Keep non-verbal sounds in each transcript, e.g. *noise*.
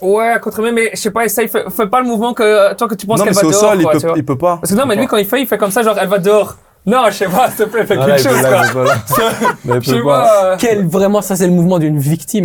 Ouais, contre lui, mais je sais pas, essaye, fais, fais pas le mouvement que toi que tu penses Non, qu'elle mais va c'est au dehors. sol, il quoi, peut, il peut pas. Parce que non, mais lui quand il fait, il fait comme ça, genre elle va dehors. Non, je sais pas, *laughs* s'il te plaît, fais Ah, quelque chose. quoi. *laughs* Mais Je sais pas. Quel, vraiment, ça, c'est le mouvement d'une victime.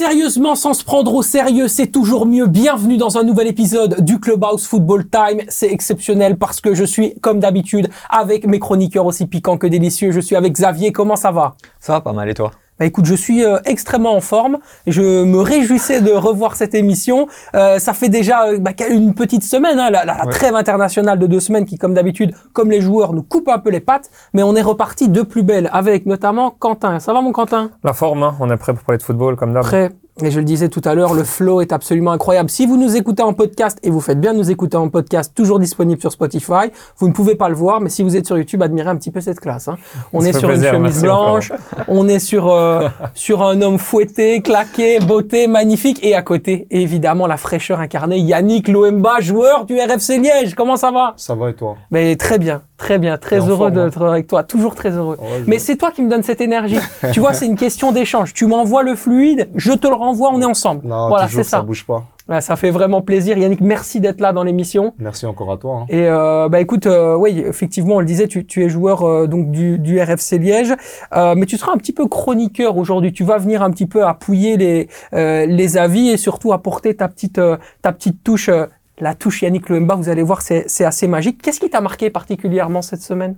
Sérieusement sans se prendre au sérieux, c'est toujours mieux. Bienvenue dans un nouvel épisode du Clubhouse Football Time. C'est exceptionnel parce que je suis, comme d'habitude, avec mes chroniqueurs aussi piquants que délicieux. Je suis avec Xavier. Comment ça va? Ça va pas mal et toi? Bah écoute, je suis euh, extrêmement en forme. Je me réjouissais de revoir cette émission. Euh, ça fait déjà euh, bah, une petite semaine, hein, la, la- la Ouais. trêve internationale de deux semaines qui, comme d'habitude, comme les joueurs, nous coupe un peu les pattes. Mais on est reparti de plus belle avec notamment Quentin. Ça va mon Quentin? La forme, hein, on est prêt pour parler de football comme d'hab. Prêt et je le disais tout à l'heure, le flow est absolument incroyable. Si vous nous écoutez en podcast, et vous faites bien de nous écouter en podcast, toujours disponible sur Spotify, vous ne pouvez pas le voir, mais si vous êtes sur YouTube, admirez un petit peu cette classe. hein. On est sur plaisir, une chemise blanche, on est sur euh, sur un homme fouetté, claqué, beauté, magnifique, et à côté, évidemment, la fraîcheur incarnée, Yannick Loemba, joueur du RFC Liège. Comment ça va? Ça va et toi? Mais très bien, très bien, très heureux d'être avec toi, toujours très heureux. Mais c'est toi qui me donne cette énergie. tu vois, c'est une question d'échange. Tu m'envoies le fluide, je te le renvoie, on est ensemble. Non, voilà, c'est ça. ça bouge pas. Ouais, ça fait vraiment plaisir. Yannick, merci d'être là dans l'émission. Merci encore à toi. hein. Et euh, bah écoute, euh, oui, effectivement, on le disait, tu, tu es joueur euh, donc du, du RFC Liège, euh, mais tu seras un petit peu chroniqueur aujourd'hui. Tu vas venir un petit peu appuyer les euh, les avis et surtout apporter ta petite euh, ta petite touche. La touche Yannick Loemba, vous allez voir, c'est assez magique. Qu'est-ce qui t'a marqué particulièrement cette semaine?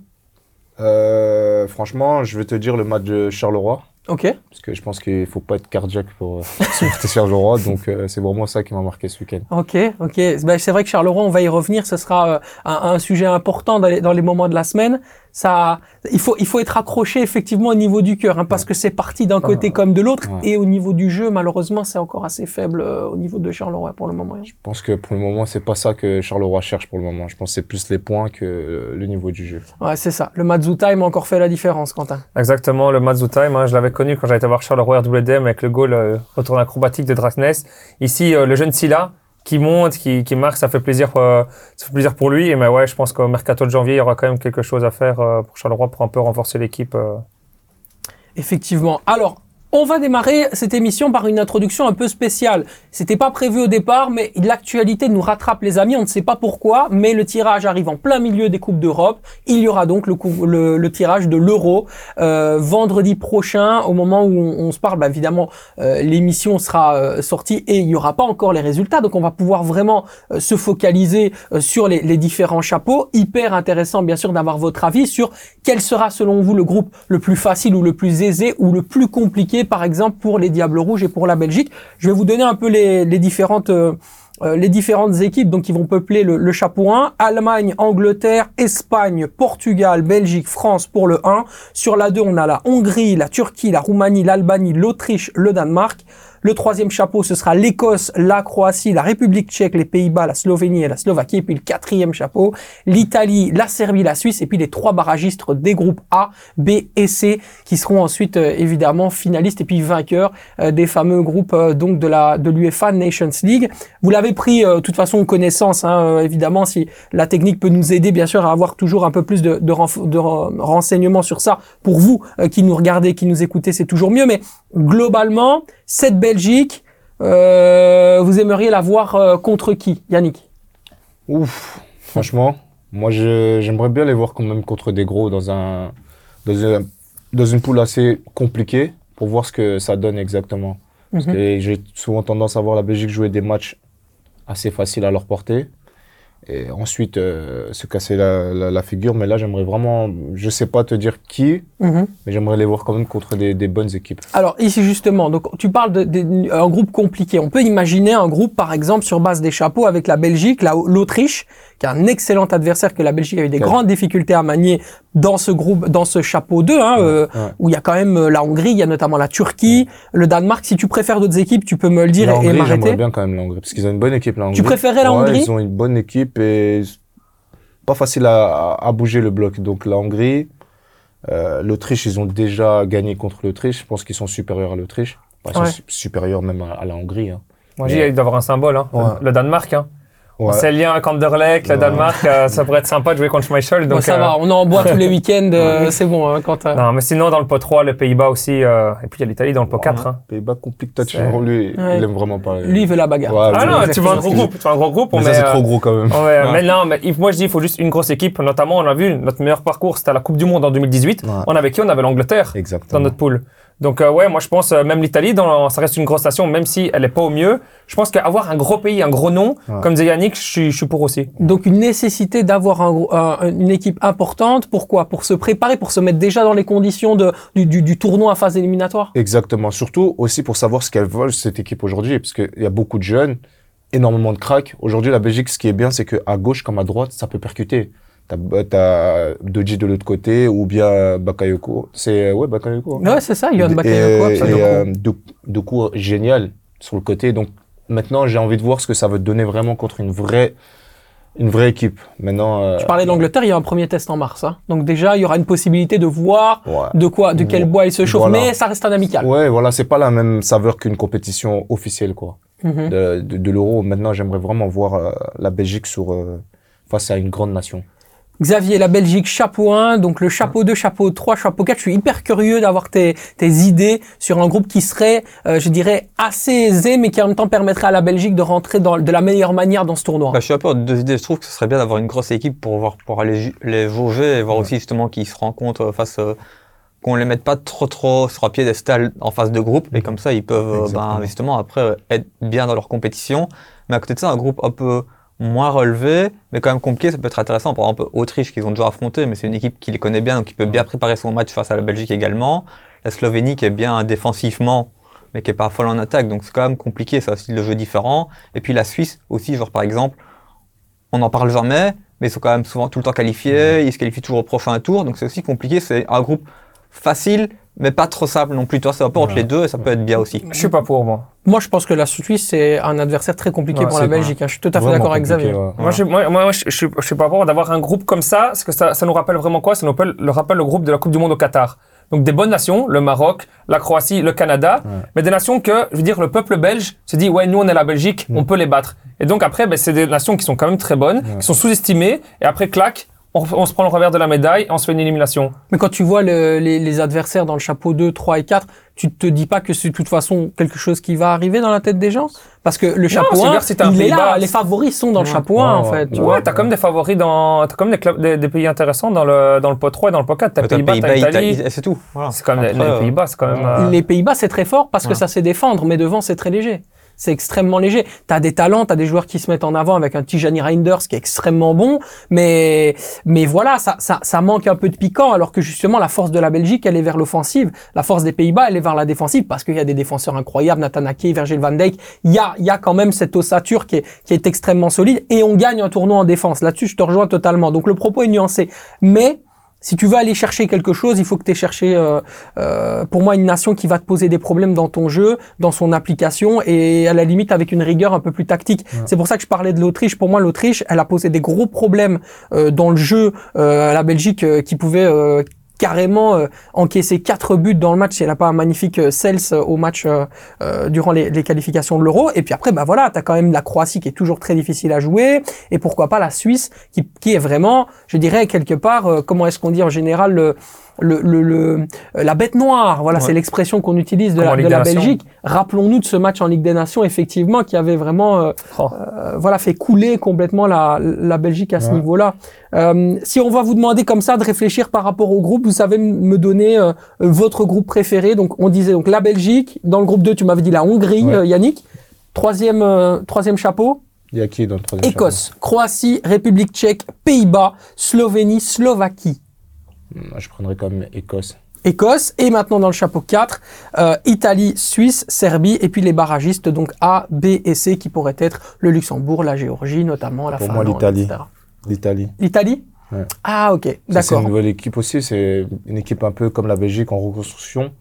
Euh, franchement, je vais te dire le match de Charleroi. Ok. Parce que je pense qu'il faut pas être cardiaque pour euh, *laughs* supporter Charleroi. Donc, euh, c'est vraiment ça qui m'a marqué ce week-end. Ok, ok. Ben, c'est vrai que Charleroi, on va y revenir. Ce sera euh, un, un sujet important dans les, dans les moments de la semaine. Ça, il faut, il faut être accroché effectivement au niveau du cœur, hein, parce que c'est parti d'un côté comme de l'autre, Ouais. et au niveau du jeu, malheureusement, c'est encore assez faible euh, au niveau de Charleroi pour le moment. Je pense que pour le moment, c'est pas ça que Charleroi cherche pour le moment. Je pense que c'est plus les points que le niveau du jeu. Ouais, c'est ça. Le Matsu Time a encore fait la différence, Quentin. Exactement, le Matsu Time, hein, je l'avais connu quand j'avais été voir Charleroi RWDM avec le goal euh, retour acrobatique de Drasness. Ici, euh, le jeune Silla qui monte, qui, qui marque, ça fait plaisir, euh, ça fait plaisir pour lui. Et mais ouais, je pense qu'au mercato de janvier, il y aura quand même quelque chose à faire euh, pour Charleroi pour un peu renforcer l'équipe. euh. Effectivement. Alors, on va démarrer cette émission par une introduction un peu spéciale. C'était pas prévu au départ, mais l'actualité nous rattrape, les amis. On ne sait pas pourquoi, mais le tirage arrive en plein milieu des coupes d'Europe. Il y aura donc le, tirage de l'Euro euh, vendredi prochain, au moment où on, se parle. Bah, évidemment, euh, l'émission sera euh, sortie et il y aura pas encore les résultats, donc on va pouvoir vraiment se focaliser sur les différents chapeaux. Hyper intéressant, bien sûr, d'avoir votre avis sur quel sera, selon vous, le groupe le plus facile ou le plus aisé ou le plus compliqué, par exemple, pour les Diables Rouges et pour la Belgique. Je vais vous donner un peu les, les différentes... euh, euh, les différentes équipes donc qui vont peupler le, le chapeau 1, Allemagne, Angleterre, Espagne, Portugal, Belgique, France pour le 1. Sur la 2, on a la Hongrie, la Turquie, la Roumanie, l'Albanie, l'Autriche, le Danemark. Le troisième chapeau, ce sera l'Écosse, la Croatie, la République tchèque, les Pays-Bas, la Slovénie et la Slovaquie. Et puis le quatrième chapeau, l'Italie, la Serbie, la Suisse. Et puis les trois barragistes des groupes A, B et C qui seront ensuite euh, évidemment finalistes et puis vainqueurs euh, des fameux groupes euh, donc de la de l'UEFA Nations League. Vous l'avez pris de toute façon connaissance, hein, évidemment, si la technique peut nous aider bien sûr à avoir toujours un peu plus de, de, de ren- renseignements sur ça pour vous qui nous regardez, qui nous écoutez, c'est toujours mieux. Mais globalement, cette Belgique, euh, vous aimeriez la voir euh, contre qui, Yannick? Ouf, franchement, moi j'aimerais bien les voir quand même contre des gros dans un dans, un- dans une poule assez compliquée pour voir ce que ça donne exactement. Mhm. j'ai souvent tendance à voir la Belgique jouer des matchs assez faciles à leur portée et ensuite euh, se casser la, la- la figure. Mais là, j'aimerais vraiment, je sais pas te dire qui, Mhm. mais j'aimerais les voir quand même contre des, des bonnes équipes. Alors ici justement, donc tu parles d'un groupe compliqué. On peut imaginer un groupe par exemple sur base des chapeaux avec la Belgique, la- l'Autriche, qui est un excellent adversaire que la Belgique a eu des grandes difficultés à manier dans ce groupe, dans ce chapeau 2, hein, euh, Ouais. où il y a quand même euh, la Hongrie, il y a notamment la Turquie, le Danemark. Si tu préfères d'autres équipes, tu peux me le dire La et- et Hongrie, j'aimerais m'arrêter. bien quand même la Hongrie, parce qu'ils ont une bonne équipe, la Hongrie. préférais la Hongrie Ils ont une bonne équipe et pas facile à, bouger le bloc. Donc la Hongrie, euh, l'Autriche, ils ont déjà gagné contre l'Autriche. Je pense qu'ils sont supérieurs à l'Autriche. Enfin, ils Ouais. sont su- supérieurs même à, à la Hongrie. hein. Moi, j'ai dit, il doit avoir un symbole, hein. Ouais. le Danemark. Hein. Ouais. C'est le lien avec Anderlecht, le Ouais. Danemark, euh, ça pourrait être sympa de jouer contre Schmeichel. Donc, ça euh, va, on en boit tous les *laughs* week-ends, euh, c'est bon. Hein, quand, euh, Non, mais sinon, dans le pot 3, les Pays-Bas aussi, euh, et puis il y a l'Italie dans le pot 4. hein. Pays-Bas complique toi, tu C'est- lui, Ouais. il aime vraiment pas. lui, il veut la bagarre. Ouais, Ah non, tu veux un gros groupe, tu veux un gros groupe, on Mais ça, met, c'est euh, trop gros quand même. Ouais, Ouais. mais non, mais moi je dis il faut juste une grosse équipe. Notamment, on a vu notre meilleur parcours, c'était à la Coupe du Monde en 2018. Ouais. On avait qui? On avait l'Angleterre dans notre poule. Donc euh, ouais, moi je pense euh, même l'Italie, dans- ça reste une grosse nation, même si elle est pas au mieux. Je pense qu'avoir un gros pays, un gros nom, Ouais. comme disait Yannick, je suis, je suis pour aussi. Donc une nécessité d'avoir un une équipe importante. Pourquoi? Pour se préparer, pour se mettre déjà dans les conditions de, du, du, du tournoi à phase éliminatoire? Exactement. Surtout aussi pour savoir ce qu'elle veut, cette équipe aujourd'hui, parce qu'il y a beaucoup de jeunes, énormément de cracks. Aujourd'hui, la Belgique, ce qui est bien, c'est qu'à gauche comme à droite, ça peut percuter. T'as as Doji de l'autre côté, ou bien Bakayoko. C'est, ouais, Bakayoko. hein. Ouais, c'est ça, Et- Bakayoko. Et, absolument. euh, Dou- Doku, génial sur le côté. Donc maintenant, j'ai envie de voir ce que ça va te donner vraiment contre une vraie, une vraie équipe. Maintenant, euh, Tu parlais de l'Angleterre, il y a un premier test en mars. hein. Donc déjà, il y aura une possibilité de voir ouais. de quoi, de quel bois il se chauffe, Voilà. mais ça reste un amical. Ouais, voilà, c'est pas la même saveur qu'une compétition officielle, quoi. Mhm. De, de, de l'euro. Maintenant, j'aimerais vraiment voir euh, la Belgique sur, euh, face à une grande nation. Xavier, la Belgique, chapeau 1, donc le chapeau 2, chapeau 3, chapeau 4. Je suis hyper curieux d'avoir tes, tes idées sur un groupe qui serait, euh, je dirais, assez aisé, mais qui en même temps permettrait à la Belgique de rentrer dans, de la meilleure manière dans ce tournoi. Bah, je suis un peu en deux idées. Je trouve que ce serait bien d'avoir une grosse équipe pour voir, pour aller les jauger et voir aussi justement qu'ils se rencontrent face, euh, qu'on les mette pas trop trop sur un piédestal en face de groupe et comme ça ils peuvent euh, ben, Exactement. justement après être bien dans leur compétition. Mais à côté de ça, un groupe un peu moins relevé, mais quand même compliqué, ça peut être intéressant. Par exemple, Autriche qu'ils ont déjà affronté, mais c'est une équipe qui les connaît bien, donc qui peut bien préparer son match face à la Belgique également. La Slovénie qui est bien défensivement, mais qui est pas folle en attaque, donc c'est quand même compliqué, c'est un style de jeu différent. Et puis la Suisse aussi, genre par exemple, on n'en parle jamais, mais ils sont quand même souvent tout le temps qualifiés, ils se qualifient toujours au prochain tour, donc c'est aussi compliqué. C'est un groupe facile, mais pas trop simple non plus. Toi, c'est un peu entre les deux et ça peut être bien aussi. Je suis pas pour moi. Moi, je pense que la Suisse, c'est un adversaire très compliqué Ouais, pour la Belgique. hein. Je suis tout à fait d'accord avec Xavier. ouais. Moi, je, moi, moi, je, je, suis- je suis pas pour d'avoir un groupe comme ça, parce que ça, ça nous rappelle vraiment quoi? Ça nous rappelle, le rappelle le groupe de la Coupe du Monde au Qatar. Donc des bonnes nations, le Maroc, la Croatie, le Canada, Ouais. mais des nations que, je veux dire, le peuple belge se dit, ouais, nous on est la Belgique, on peut les battre. Et donc après, ben, c'est des nations qui sont quand même très bonnes, Ouais. qui sont sous-estimées, et après, clac, on, on se prend le revers de la médaille et on se fait une élimination. Mais quand tu vois le- les, les adversaires dans le chapeau 2, 3 et 4, tu te dis pas que c'est de toute façon quelque chose qui va arriver dans la tête des gens? Parce que le chapeau c'est 1, vrai que c'est un il est là, les favoris sont dans le Ouais. chapeau 1 en Ouais, fait. tu ouais. vois. Ouais, t'as comme des favoris dans, t'as comme des clubs, des, des pays intéressants dans le, dans le pot 3 et dans le pot 4. T'as Pays-Bas, t'as Pays-Bas, Italie. C'est tout. Voilà. C'est quand même, Après, les euh, Pays-Bas, c'est quand même, euh, Les Pays-Bas, c'est très fort parce que Ouais. ça sait défendre, mais devant, c'est très léger. C'est extrêmement léger. T'as des talents, t'as des joueurs qui se mettent en avant avec un Tijani Reinders qui est extrêmement bon, mais mais voilà, ça, ça ça manque un peu de piquant. Alors que justement, la force de la Belgique, elle est vers l'offensive. La force des Pays-Bas, elle est vers la défensive parce qu'il y a des défenseurs incroyables, Nathan Ake, Virgil van Dijk. Il y a y a quand même cette ossature qui est qui est extrêmement solide et on gagne un tournoi en défense. Là-dessus, je te rejoins totalement. Donc le propos est nuancé, mais si tu veux aller chercher quelque chose, il faut que tu aies cherché, euh, euh, pour moi, une nation qui va te poser des problèmes dans ton jeu, dans son application, et à la limite avec une rigueur un peu plus tactique. C'est pour ça que je parlais de l'Autriche. Pour moi, l'Autriche, elle a posé des gros problèmes euh, dans le jeu euh, à la Belgique euh, qui pouvait euh, carrément euh, encaisser quatre buts dans le match elle n'a pas un magnifique euh, Cels euh, au match euh, euh, durant les, les qualifications de l'Euro. Et puis après, bah voilà, t'as quand même la Croatie qui est toujours très difficile à jouer, et pourquoi pas la Suisse qui, qui est vraiment, je dirais quelque part, euh, comment est-ce qu'on dit en général le le, le, euh, la bête noire, voilà, Ouais. c'est l'expression qu'on utilise de Comme la, de. Belgique. Rappelons-nous de ce match en Ligue des Nations, effectivement, qui avait vraiment, euh, Oh. euh, voilà, fait couler complètement la, la Belgique à ce niveau-là. Euh, si on va vous demander comme ça de réfléchir par rapport au groupe, vous savez me donner euh, votre groupe préféré. Donc, on disait donc la Belgique. Dans le groupe 2, tu m'avais dit la Hongrie, Ouais. Yannick. Troisième, euh, troisième chapeau. Il y a qui dans le troisième Écosse, Croatie, République tchèque, Pays-Bas, Slovénie, Slovaquie. Moi, Je prendrais même Écosse. Écosse et maintenant dans le chapeau 4, euh, Italie, Suisse, Serbie et puis les barragistes donc A, B et C qui pourraient être le Luxembourg, la Géorgie notamment, la Pour moi, Finlande, l'Italie. etc. L'Italie. L'Italie Ouais. Ah ok, Ça, C'est d'accord. une nouvelle équipe aussi. C'est une équipe un peu comme la Belgique en reconstruction.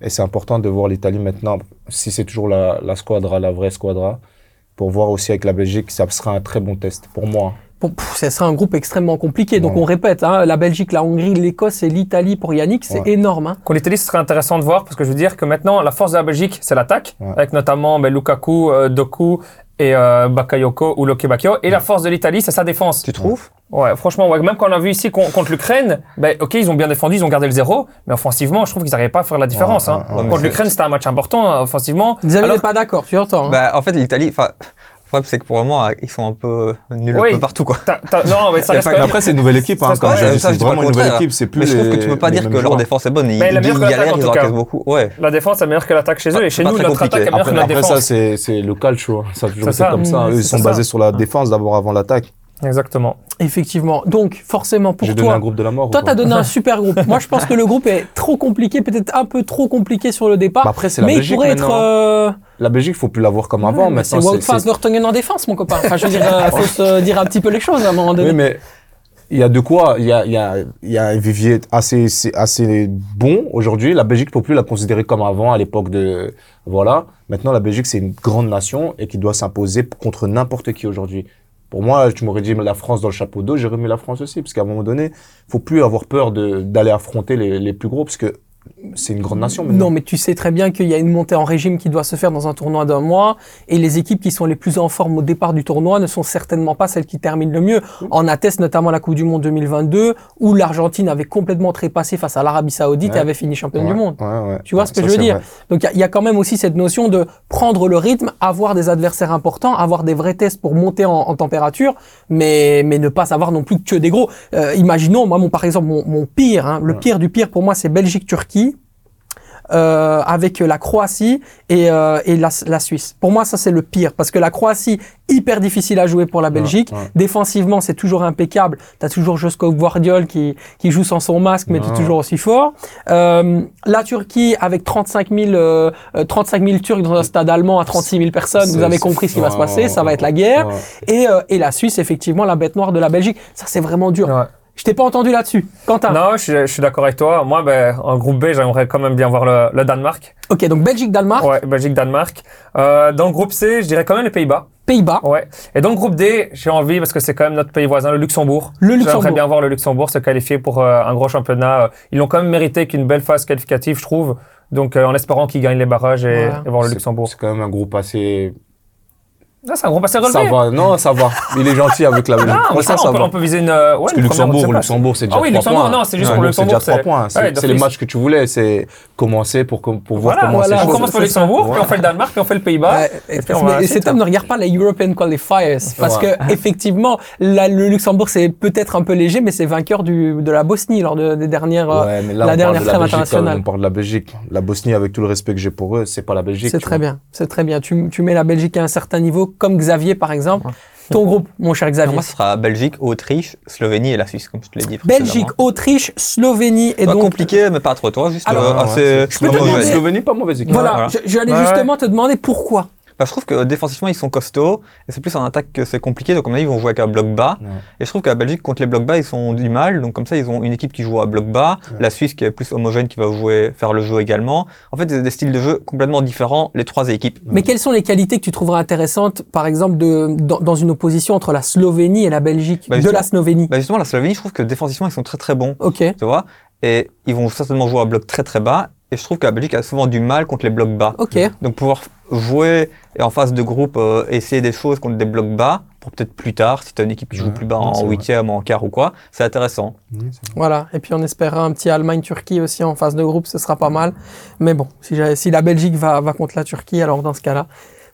Et c'est important de voir l'Italie maintenant, si c'est toujours la, la squadra, la vraie squadra, pour voir aussi avec la Belgique, ça sera un très bon test pour moi. Bon, pff, ça serait un groupe extrêmement compliqué. Donc Ouais. on répète, hein, la Belgique, la Hongrie, l'Écosse et l'Italie pour Yannick, c'est Ouais. énorme. Hein. Pour l'Italie, ce serait intéressant de voir parce que je veux dire que maintenant, la force de la Belgique, c'est l'attaque, Ouais. avec notamment ben, Lukaku, euh, Doku et euh, Bakayoko ou Loke Bakio. Et la force de l'Italie, c'est sa défense. Tu trouves? Ouais, franchement, ouais, même quand on a vu ici con- contre l'Ukraine, ben, ok, ils ont bien défendu, ils ont gardé le zéro, mais offensivement, je trouve qu'ils n'arrivaient pas à faire la différence. Ouais, hein. ouais, ouais, mais contre l'Ukraine, c'était un match important hein, offensivement. Xavier Alors- n'est pas d'accord, tu entends. hein. Bah, en fait, l'Italie, enfin, problème, c'est que pour le moment, ils sont un peu nuls Oui. un peu partout, quoi. T'as- t'as- non, mais ça reste quand même- après, c'est une nouvelle équipe. Hein, comme ouais, j'ai dit, ça, c'est je dis pas vraiment une nouvelle équipe. C'est plus Mais je trouve que les- tu peux pas dire que leur défense est bonne. Ils, Mais ils meilleure que l'attaque, galèrent, en ils encaissent beaucoup. Ouais. La défense est meilleure que l'attaque chez eux, Pas- et chez pas nous, très notre attaque compliqué. est meilleure que Après, notre après ça, défense. c'est le calcio. Ça a toujours été comme ça. Eux, ils sont basés sur la défense d'abord avant l'attaque. Exactement. Effectivement. Donc, forcément, pour J'ai donné toi, un groupe de la mort. ou toi, pas t'as donné un *laughs* super groupe. Moi, je pense que le groupe est trop compliqué, peut-être un peu trop compliqué sur le départ. Bah après, c'est la mais il Belgique pourrait être. maintenant. euh, La Belgique, faut plus la voir comme avant. c'est Maintenant, Wout c'est- van c'est- Vertonghen en défense, mon copain. Enfin, je veux dire, euh, *laughs* faut se dire un petit peu les choses à un moment donné. Oui, mais il y a de quoi. Il y a, il y a, il y a un vivier assez, c'est assez bon aujourd'hui. La Belgique ne peut plus la considérer comme avant, à l'époque de. Voilà. Maintenant, la Belgique, c'est une grande nation et qui doit s'imposer contre n'importe qui aujourd'hui. Pour moi, tu m'aurais dit la France dans le chapeau d'eau, j'aurais mis la France aussi, parce qu'à un moment donné, faut plus avoir peur d'aller affronter les, les plus gros, parce que c'est une grande nation. maintenant. Non, mais tu sais très bien qu'il y a une montée en régime qui doit se faire dans un tournoi d'un mois, et les équipes qui sont les plus en forme au départ du tournoi ne sont certainement pas celles qui terminent le mieux. En atteste notamment la Coupe du Monde 2022, où l'Argentine avait complètement trépassé face à l'Arabie Saoudite Ouais. et avait fini championne Ouais, du monde. ouais. Tu vois ce que Ça, je veux dire? vrai. Donc il y a- il y, a quand même aussi cette notion de prendre le rythme, avoir des adversaires importants, avoir des vrais tests pour monter en, en température, mais mais ne pas avoir non plus que des gros. Euh, imaginons, moi, mon, par exemple, mon, mon pire, hein, le pire du pire pour moi, c'est Belgique-Turquie. Euh, avec la Croatie et, euh, et la, la Suisse. Pour moi, ça c'est le pire parce que la Croatie hyper difficile à jouer pour la Belgique. ouais. Défensivement, c'est toujours impeccable. T'as toujours Josko Guardiol qui qui joue sans son masque, mais qui est Ouais. toujours aussi fort. Euh, la Turquie avec 35 000 euh, euh, 35 000 Turcs dans un stade allemand à 36 000 personnes. Vous avez compris ce qui va se passer. Ça va être la guerre. et la Suisse, effectivement, la bête noire de la Belgique. Ça c'est vraiment dur. Je t'ai pas entendu là-dessus. Quentin. Non, je suis, je suis d'accord avec toi. Moi, ben, en groupe B, j'aimerais quand même bien voir le, le Danemark. Ok, donc Belgique, Danemark, Ouais, Belgique-Danemark. Euh, dans le groupe C, je dirais quand même les Pays-Bas. Pays-Bas. Ouais. Et dans le groupe D, j'ai envie, parce que c'est quand même notre pays voisin, le Luxembourg. Le J'aimerais Luxembourg. bien voir le Luxembourg se qualifier pour euh, un gros championnat. Ils l'ont quand même mérité qu'une belle phase qualificative, je trouve. Donc, euh, en espérant qu'ils gagnent les barrages et, Voilà. et voir le Luxembourg. C'est quand même un groupe assez. Ah, c'est un groupe assez relevé. Ça va, non, ça va. Il est gentil avec la Belgique. Ah, ça, ça on, peut, va. on peut viser une. Ouais, Parce que une Luxembourg. Luxembourg, c'est déjà Ah oui, 3 Luxembourg, points. non, c'est juste pour le donc c'est Luxembourg. déjà 3 points. C'est Ouais, les matchs que tu voulais, c'est commencer pour, pour voir Voilà, comment voilà. c'est on commence par ça. Luxembourg, puis on fait le Danemark, puis on fait le Pays-Bas. Ouais, et on va cet homme ne regarde pas les European Qualifiers parce Ouais. que effectivement, la- le Luxembourg c'est peut-être un peu léger, mais c'est vainqueur du, de la Bosnie lors de- des dernières. la on dernière parle de la trêve Belgique, internationale. On parle de la Belgique. La Bosnie, avec tout le respect que j'ai pour eux, c'est pas la Belgique. c'est très bien, c'est très bien. Tu, tu mets la Belgique à un certain niveau, comme Xavier par exemple. Ton groupe, mon cher Xavier. Moi, ce sera Belgique, Autriche, Slovénie et la Suisse, comme je te l'ai dit. Belgique, Autriche, Slovénie et Pas donc. compliqué, mais pas trop toi, juste Alors, euh, Ouais, assez ouais, je peux te demander- Slovénie, pas mauvaise équipe. Voilà, Voilà. je- j'allais Ouais, justement te demander pourquoi. Bah, je trouve que défensivement, ils sont costauds, et c'est plus en attaque que c'est compliqué, donc à mon avis, ils vont jouer avec un bloc bas. Ouais. Et je trouve qu'à Belgique, contre les blocs bas, ils sont du mal, donc comme ça, ils ont une équipe qui joue à bloc bas, Ouais. la Suisse qui est plus homogène, qui va jouer, faire le jeu également. En fait, c'est des styles de jeu complètement différents, les trois équipes. Mais quelles sont les qualités que tu trouverais intéressantes, par exemple, de, dans, dans une opposition entre la Slovénie et la Belgique Bah, De la Slovénie? Bah, justement, la Slovénie, je trouve que défensivement, ils sont très très bons, Ok. tu vois, et ils vont certainement jouer à bloc très très bas, et je trouve que la Belgique a souvent du mal contre les blocs bas. Donc pouvoir jouer et en phase de groupe euh, essayer des choses contre des blocs bas pour peut-être plus tard si tu as une équipe qui joue Ouais, plus bas en huitième, en quart ou quoi, c'est intéressant. Voilà. Et puis on espérera un petit Allemagne-Turquie aussi en phase de groupe, ce sera pas mal. Mais bon, si, la Belgique va, va contre la Turquie, alors dans ce cas-là.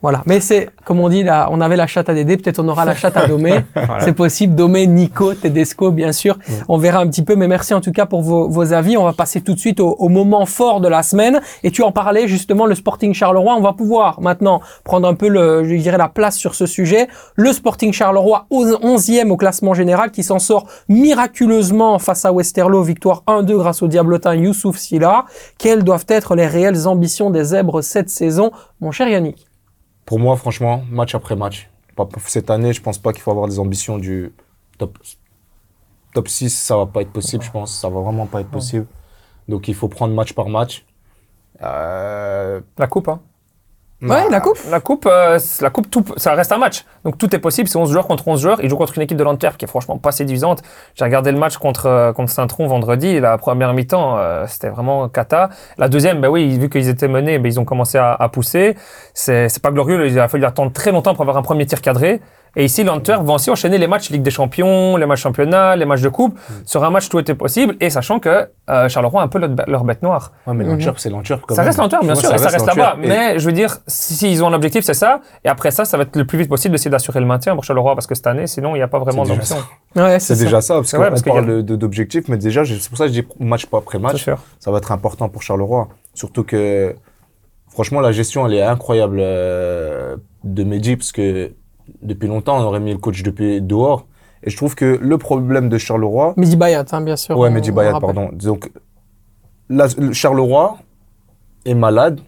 Voilà. Mais c'est, comme on dit, là, on avait la chatte à Dédé, peut-être on aura la chatte à Domé. *laughs* Voilà. C'est possible. Domé, Nico, Tedesco, bien sûr. On verra un petit peu. Mais merci en tout cas pour vos, vos avis. On va passer tout de suite au, au moment fort de la semaine. Et tu en parlais justement, le Sporting Charleroi. On va pouvoir maintenant prendre un peu le, je dirais, la place sur ce sujet. Le Sporting Charleroi, au 11e au classement général, qui s'en sort miraculeusement face à Westerlo. Victoire 1-2 grâce au diablotin Youssouf Silla. Quelles doivent être les réelles ambitions des Zèbres cette saison, mon cher Yannick? Pour moi, franchement, match après match. Cette année, je pense pas qu'il faut avoir des ambitions du top, top 6. Ça va pas être possible, je pense. Ça va vraiment pas être possible. Donc, il faut prendre match par match. Euh, La coupe, hein. Ouais, la coupe. La coupe, euh, la coupe tout, ça reste un match. Donc tout est possible. C'est 11 joueurs contre 11 joueurs. Ils jouent contre une équipe de l'Antwerp qui est franchement pas séduisante. J'ai regardé le match contre, euh, contre Saint-Tron vendredi. La première mi-temps, euh, c'était vraiment cata. La deuxième, ben oui, vu qu'ils étaient menés, ben ils ont commencé à, à pousser. C'est c'est pas glorieux. Il a fallu attendre très longtemps pour avoir un premier tir cadré. Et ici, l'Antwerp va aussi enchaîner les matchs Ligue des Champions, les matchs championnat, les matchs de coupe. Sur un match, tout était possible. Et sachant que euh, Charleroi a un peu leur, leur bête noire. Ouais, mais l'Antwerp, c'est l'Antwerp quand Ça même. reste l'Antwerp, bien sûr, et ça reste là-bas. Et- Mais je veux dire, s'ils si, ils ont un objectif, c'est ça. Et après ça, ça va être le plus vite possible d'essayer d'assurer le maintien pour Charleroi, parce que cette année, sinon, il n'y a pas vraiment d'option. Ouais, C'est ça. déjà ça, parce qu'on y parle d'objectifs, mais déjà, c'est pour ça que je dis match pas après match. sûr. ça va être important pour Charleroi. Surtout que, franchement, la gestion, elle est incroyable euh, de Mehdi, parce que depuis longtemps, on aurait mis le coach depuis dehors. Et je trouve que le problème de Charleroi. Mehdi Bayat, hein, bien sûr. Ouais, Mehdi Bayat, pardon. Donc, la- Charleroi est malade,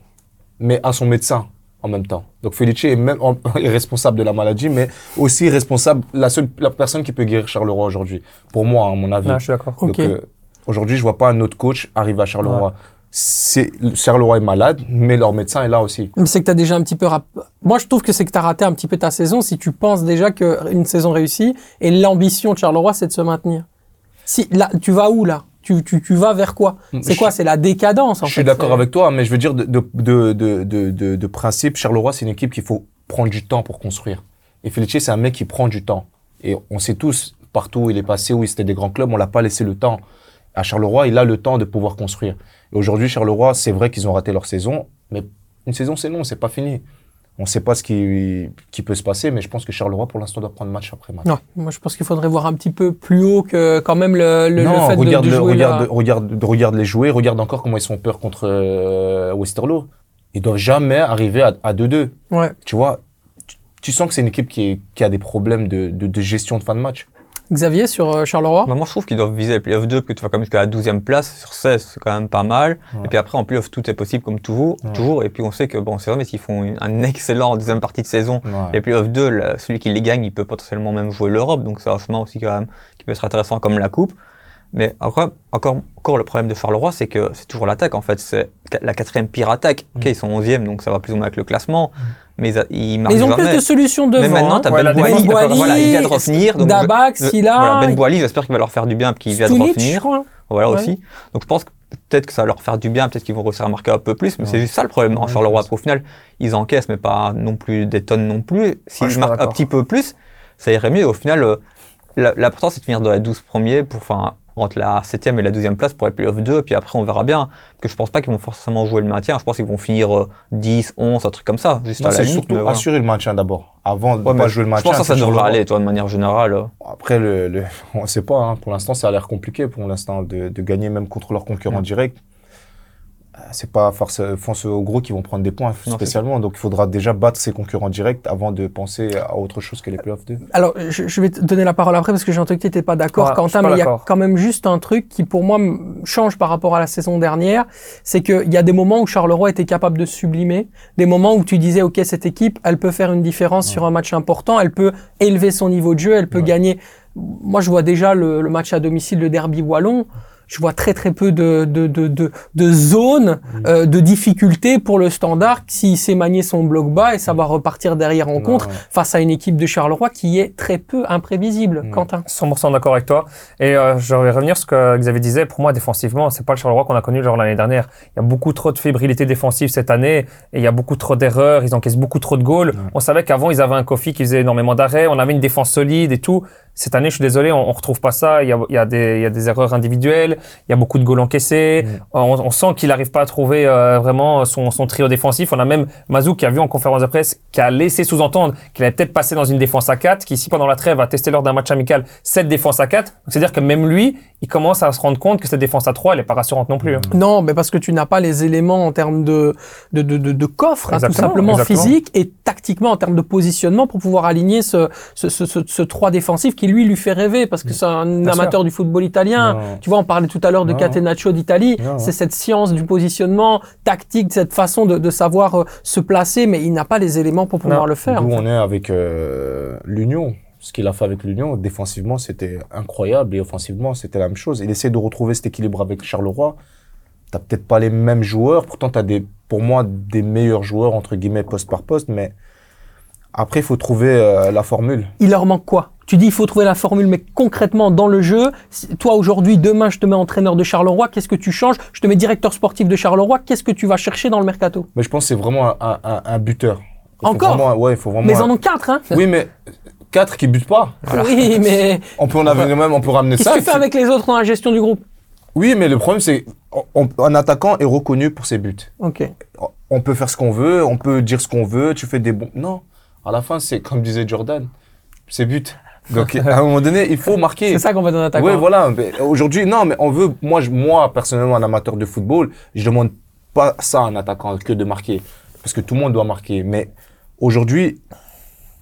mais à son médecin en même temps. Donc, Felice est même en- *laughs* est responsable de la maladie, mais aussi responsable, la seule la personne qui peut guérir Charleroi aujourd'hui. Pour moi, à mon avis. Non, je suis d'accord. Euh, aujourd'hui, je vois pas un autre coach arriver à Charleroi. Charleroi est malade, mais leur médecin est là aussi. Mais c'est que tu as déjà un petit peu. rap- Moi, je trouve que c'est que tu as raté un petit peu ta saison si tu penses déjà qu'une saison réussie et l'ambition de Charleroi, c'est de se maintenir. Si, là, tu vas où là? Tu, tu, tu vas vers quoi? C'est Je- quoi? C'est la décadence en je fait. suis d'accord C'est- avec toi, mais je veux dire, de, de, de, de, de, principe, Charleroi, c'est une équipe qu'il faut prendre du temps pour construire. Et Felice, c'est un mec qui prend du temps. Et on sait tous, partout où il est passé, où c'était des grands clubs, on l'a pas laissé le temps. À Charleroi, il a le temps de pouvoir construire. Et aujourd'hui, Charleroi, c'est vrai qu'ils ont raté leur saison, mais une saison, c'est long, c'est pas fini. On sait pas ce qui, qui peut se passer, mais je pense que Charleroi, pour l'instant, doit prendre match après match. Non, moi je pense qu'il faudrait voir un petit peu plus haut que quand même le, le, le non, fait de- regarde, de, le- jouer regarde, là. regarde, regarde les jouer, regarde encore comment ils se font peur contre euh, Westerlo. Ils doivent jamais arriver à à 2-2. Ouais. Tu vois, tu, tu sens que c'est une équipe qui, est- qui a des problèmes de, de, de gestion de fin de match. Xavier sur euh, Charleroi. Bah, moi, je trouve qu'ils doivent viser les playoffs 2, parce que tu vas quand même jusqu'à la 12e place sur 16, c'est quand même pas mal. Ouais. Et puis après, en playoff, tout est possible comme toujours. Ouais. toujours. Et puis on sait que, bon, c'est vrai, mais s'ils font une- un excellent deuxième partie de saison, les playoffs 2, là, celui qui les gagne, il peut potentiellement même jouer l'Europe. Donc c'est un chemin aussi quand même qui peut être intéressant comme la Coupe. Mais encore, encore, encore le problème de Charleroi, c'est que c'est toujours l'attaque en fait. C'est la quatrième pire attaque. Ok, Mm. ils sont 11e, donc ça va plus ou moins avec le classement. Mais ils, Mais ils ont jamais. plus de solutions devant. Mais maintenant, hein. t'as Ben défense, Boili, Boili, voilà, il vient de revenir. donc je- voilà, Ben Boili, j'espère qu'il va leur faire du bien, puis qu'il vient de revenir. Voilà Ouais. aussi. Donc je pense que peut-être que ça va leur faire du bien, peut-être qu'ils vont réussir à marquer un peu plus, mais Ouais. c'est juste ça le problème en Ouais, Charleroi. Au final, ils encaissent, mais pas non plus des tonnes non plus. S'ils marquent un petit peu plus, ça irait mieux. Au final, euh, l'important c'est de finir dans les 12 premiers pour, enfin, entre la 7e et la 12e place pour les playoffs 2, puis après on verra bien. Parce que je pense pas qu'ils vont forcément jouer le maintien, je pense qu'ils vont finir euh, 10, 11, un truc comme ça, juste Non, à la c'est limite. surtout voilà. assurer le maintien d'abord, avant de Ouais, pas jouer le je maintien. pense que ça, ça devrait aller, toi, de manière générale. euh. Après, le, le, *laughs* on sait pas. Hein. Pour l'instant, ça a l'air compliqué pour l'instant de, de gagner même contre leurs concurrents Ouais. directs. C'est pas force, force aux gros qui vont prendre des points spécialement. Donc, il faudra déjà battre ses concurrents directs avant de penser à autre chose que les playoffs 2. Alors, je, je vais te donner la parole après parce que j'ai entendu que tu n'étais pas d'accord, suis Quentin, pas mais il y a quand même juste un truc qui, pour moi, change par rapport à la saison dernière. C'est qu'il y a des moments où Charleroi était capable de sublimer, des moments où tu disais, OK, cette équipe, elle peut faire une différence sur un match important, elle peut élever son niveau de jeu, elle peut Ouais. gagner. Moi, je vois déjà le, le match à domicile, le derby wallon. Je vois très très peu de, de, de, de, de zones euh, de difficulté pour le standard s'il sait manier son bloc bas et ça va repartir derrière en contre Ouais. face à une équipe de Charleroi qui est très peu imprévisible. Quentin. 100% d'accord avec toi. Et euh, je vais revenir sur ce que Xavier disait. Pour moi, défensivement, c'est pas le Charleroi qu'on a connu genre l'année dernière. Il y a beaucoup trop de fébrilité défensive cette année et il y a beaucoup trop d'erreurs. Ils encaissent beaucoup trop de goals. On savait qu'avant, ils avaient un Kofi qui faisait énormément d'arrêts. On avait une défense solide et tout. Cette année, je suis désolé, on, on retrouve pas ça. Il y a, il y a, des, il y a des erreurs individuelles. Il y a beaucoup de goals encaissés. Mm. On, on sent qu'il n'arrive pas à trouver euh, vraiment son, son trio défensif. On a même Mazou qui a vu en conférence de presse, qui a laissé sous-entendre qu'il allait peut-être passer dans une défense à 4, qui ici pendant la trêve a testé lors d'un match amical cette défense à 4. Donc c'est-à-dire que même lui, il commence à se rendre compte que cette défense à 3, elle est pas rassurante non plus. hein. Non, mais parce que tu n'as pas les éléments en termes de, de, de, de, de coffre, hein, tout simplement exactement. physique et tactiquement en termes de positionnement pour pouvoir aligner ce, ce, ce, ce, ce 3 défensif qui lui lui fait rêver parce que c'est un Bien amateur du football italien. Non. Tu vois, on parlait tout à l'heure de Non. Catenaccio d'Italie. Non. C'est cette science du positionnement tactique, cette façon de, de savoir euh, se placer, mais il n'a pas les éléments pour pouvoir le faire. D'où on est avec euh, l'Union. Ce qu'il a fait avec l'Union, défensivement, c'était incroyable et offensivement, c'était la même chose. Il essaie de retrouver cet équilibre avec Charleroi. t'as peut-être pas les mêmes joueurs. Pourtant, tu as des, pour moi, des meilleurs joueurs, entre guillemets, poste par poste. Mais après, il faut trouver euh, la formule. Il leur manque quoi? Tu dis il faut trouver la formule, mais concrètement dans le jeu, toi aujourd'hui, demain, je te mets entraîneur de Charleroi, qu'est-ce que tu changes? Je te mets directeur sportif de Charleroi, qu'est-ce que tu vas chercher dans le mercato? Mais je pense que c'est vraiment un, un- un buteur. Il Encore? vraiment- Ouais, il faut vraiment. Mais ils un- en ont quatre, hein? Oui, mais quatre qui butent pas. Oui, *laughs* mais On peut en avoir même, on peut ramener qu'est-ce ça. que tu fais avec les autres dans la gestion du groupe? Oui, mais le problème, c'est un attaquant est reconnu pour ses buts. Ok. On peut faire ce qu'on veut, on peut dire ce qu'on veut, tu fais des bons. Non, à la fin, c'est comme disait Jordan, c'est but. Donc, à un moment donné, il faut marquer. C'est ça qu'on va dans l'attaquant. Oui, voilà. Aujourd'hui, non, mais on veut. Moi, je- moi, personnellement, un amateur de football, je demande pas ça à un attaquant que de marquer, parce que tout le monde doit marquer. Mais aujourd'hui,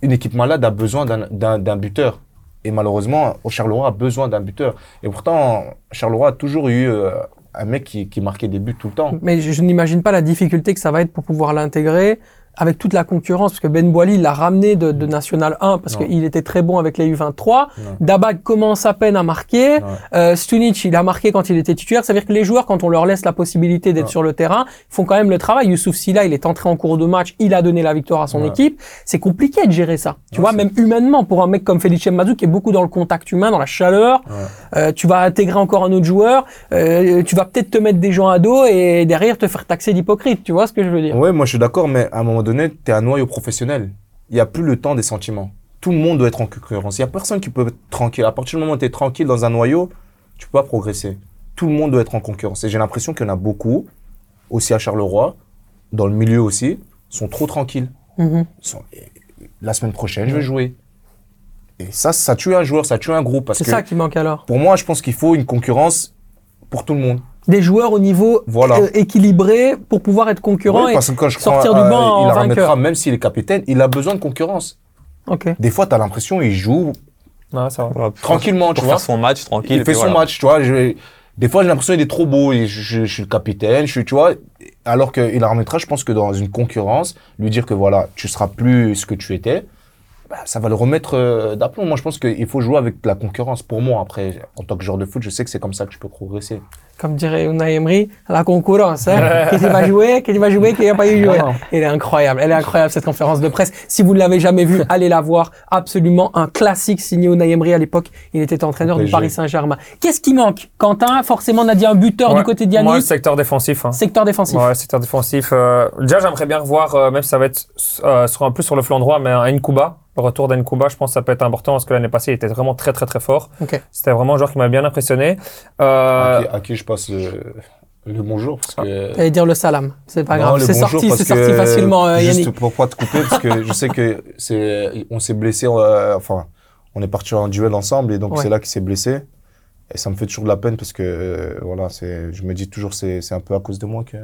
une équipe malade a besoin d'un- d'un d'un buteur. Et malheureusement, au Charleroi a besoin d'un buteur. Et pourtant, Charleroi a toujours eu euh, un mec qui, qui marquait des buts tout le temps. Mais je, je n'imagine pas la difficulté que ça va être pour pouvoir l'intégrer avec toute la concurrence, parce que Ben Boili il l'a ramené de, de National 1 parce qu'il était très bon avec les U23. Non. Dabag commence à peine à marquer. Euh, Stunic, il a marqué quand il était titulaire. Ça veut dire que les joueurs, quand on leur laisse la possibilité d'être sur le terrain, font quand même le travail. Youssouf Silla, il est entré en cours de match, il a donné la victoire à son équipe. C'est compliqué de gérer ça. Tu vois, même humainement, pour un mec comme Felice Mazou qui est beaucoup dans le contact humain, dans la chaleur, euh, tu vas intégrer encore un autre joueur, euh, tu vas peut-être te mettre des gens à dos et derrière te faire taxer d'hypocrite. Tu vois ce que je veux dire? Ouais, moi je suis d'accord, mais à un moment donné, tu es un noyau professionnel. Il n'y a plus le temps des sentiments. Tout le monde doit être en concurrence. Il n'y a personne qui peut être tranquille. À partir du moment où tu es tranquille dans un noyau, tu peux pas progresser. Tout le monde doit être en concurrence. Et j'ai l'impression qu'il y en a beaucoup, aussi à Charleroi, dans le milieu aussi, sont trop tranquilles. Mhm. Sont- La semaine prochaine, je vais jouer. Et ça, ça tue un joueur, ça tue un groupe. C'est ça qui manque alors. pour moi, je pense qu'il faut une concurrence pour tout le monde. Des joueurs au niveau Voilà. euh, équilibré pour pouvoir être concurrent. Oui, et... parce que quand je sortir du banc en il la vainqueur. remettra, même s'il est capitaine, il a besoin de concurrence. Ok. Des fois, tu as l'impression qu'il joue Non, ça va. Voilà, pour- tranquillement, tu vois. son match tranquille. Il fait son match, tu vois. Je- des fois, j'ai l'impression qu'il est trop beau. et je, je- je suis le capitaine, je suis, tu vois. Alors qu'il la remettra, je pense que dans une concurrence, lui dire que voilà, tu seras plus ce que tu étais, bah, ça va le remettre euh, d'aplomb. Moi, je pense qu'il faut jouer avec la concurrence. Pour moi, après, en tant que joueur de foot, je sais que c'est comme ça que tu peux progresser. Comme dirait Unai Emery, la concurrence. Hein? *laughs* qui va jouer, qui va jouer, qui va pas jouer. Non. Elle est incroyable. Elle est incroyable cette conférence de presse. Si vous ne l'avez jamais vue, allez la voir. Absolument un classique signé Unai Emery à l'époque. Il était entraîneur du. Paris Saint-Germain. Qu'est-ce qui manque Quentin, forcément, on a dit un buteur Ouais. du côté de Moi, le secteur défensif. hein. Secteur défensif. Ouais, secteur défensif. euh, déjà, j'aimerais bien revoir, euh, même si ça va être euh, sur, un plus sur le flanc droit, mais un Nkuba. Le retour d'Nkuba, je pense que ça peut être important parce que l'année passée, il était vraiment très, très, très fort. Ok. C'était vraiment un joueur qui m'a bien impressionné. Euh, À, qui, à qui je passe le, le bonjour parce que J'allais dire le salam. C'est pas Non, grave. le C'est bonjour sorti, c'est sorti facilement, euh, Juste Yannick. pour pas te couper, parce que je sais que c'est, on s'est blessé, euh, enfin, on est parti en duel ensemble et donc Ouais. c'est là qu'il s'est blessé. Et ça me fait toujours de la peine parce que, euh, voilà, c'est, je me dis toujours c'est, c'est un peu à cause de moi que.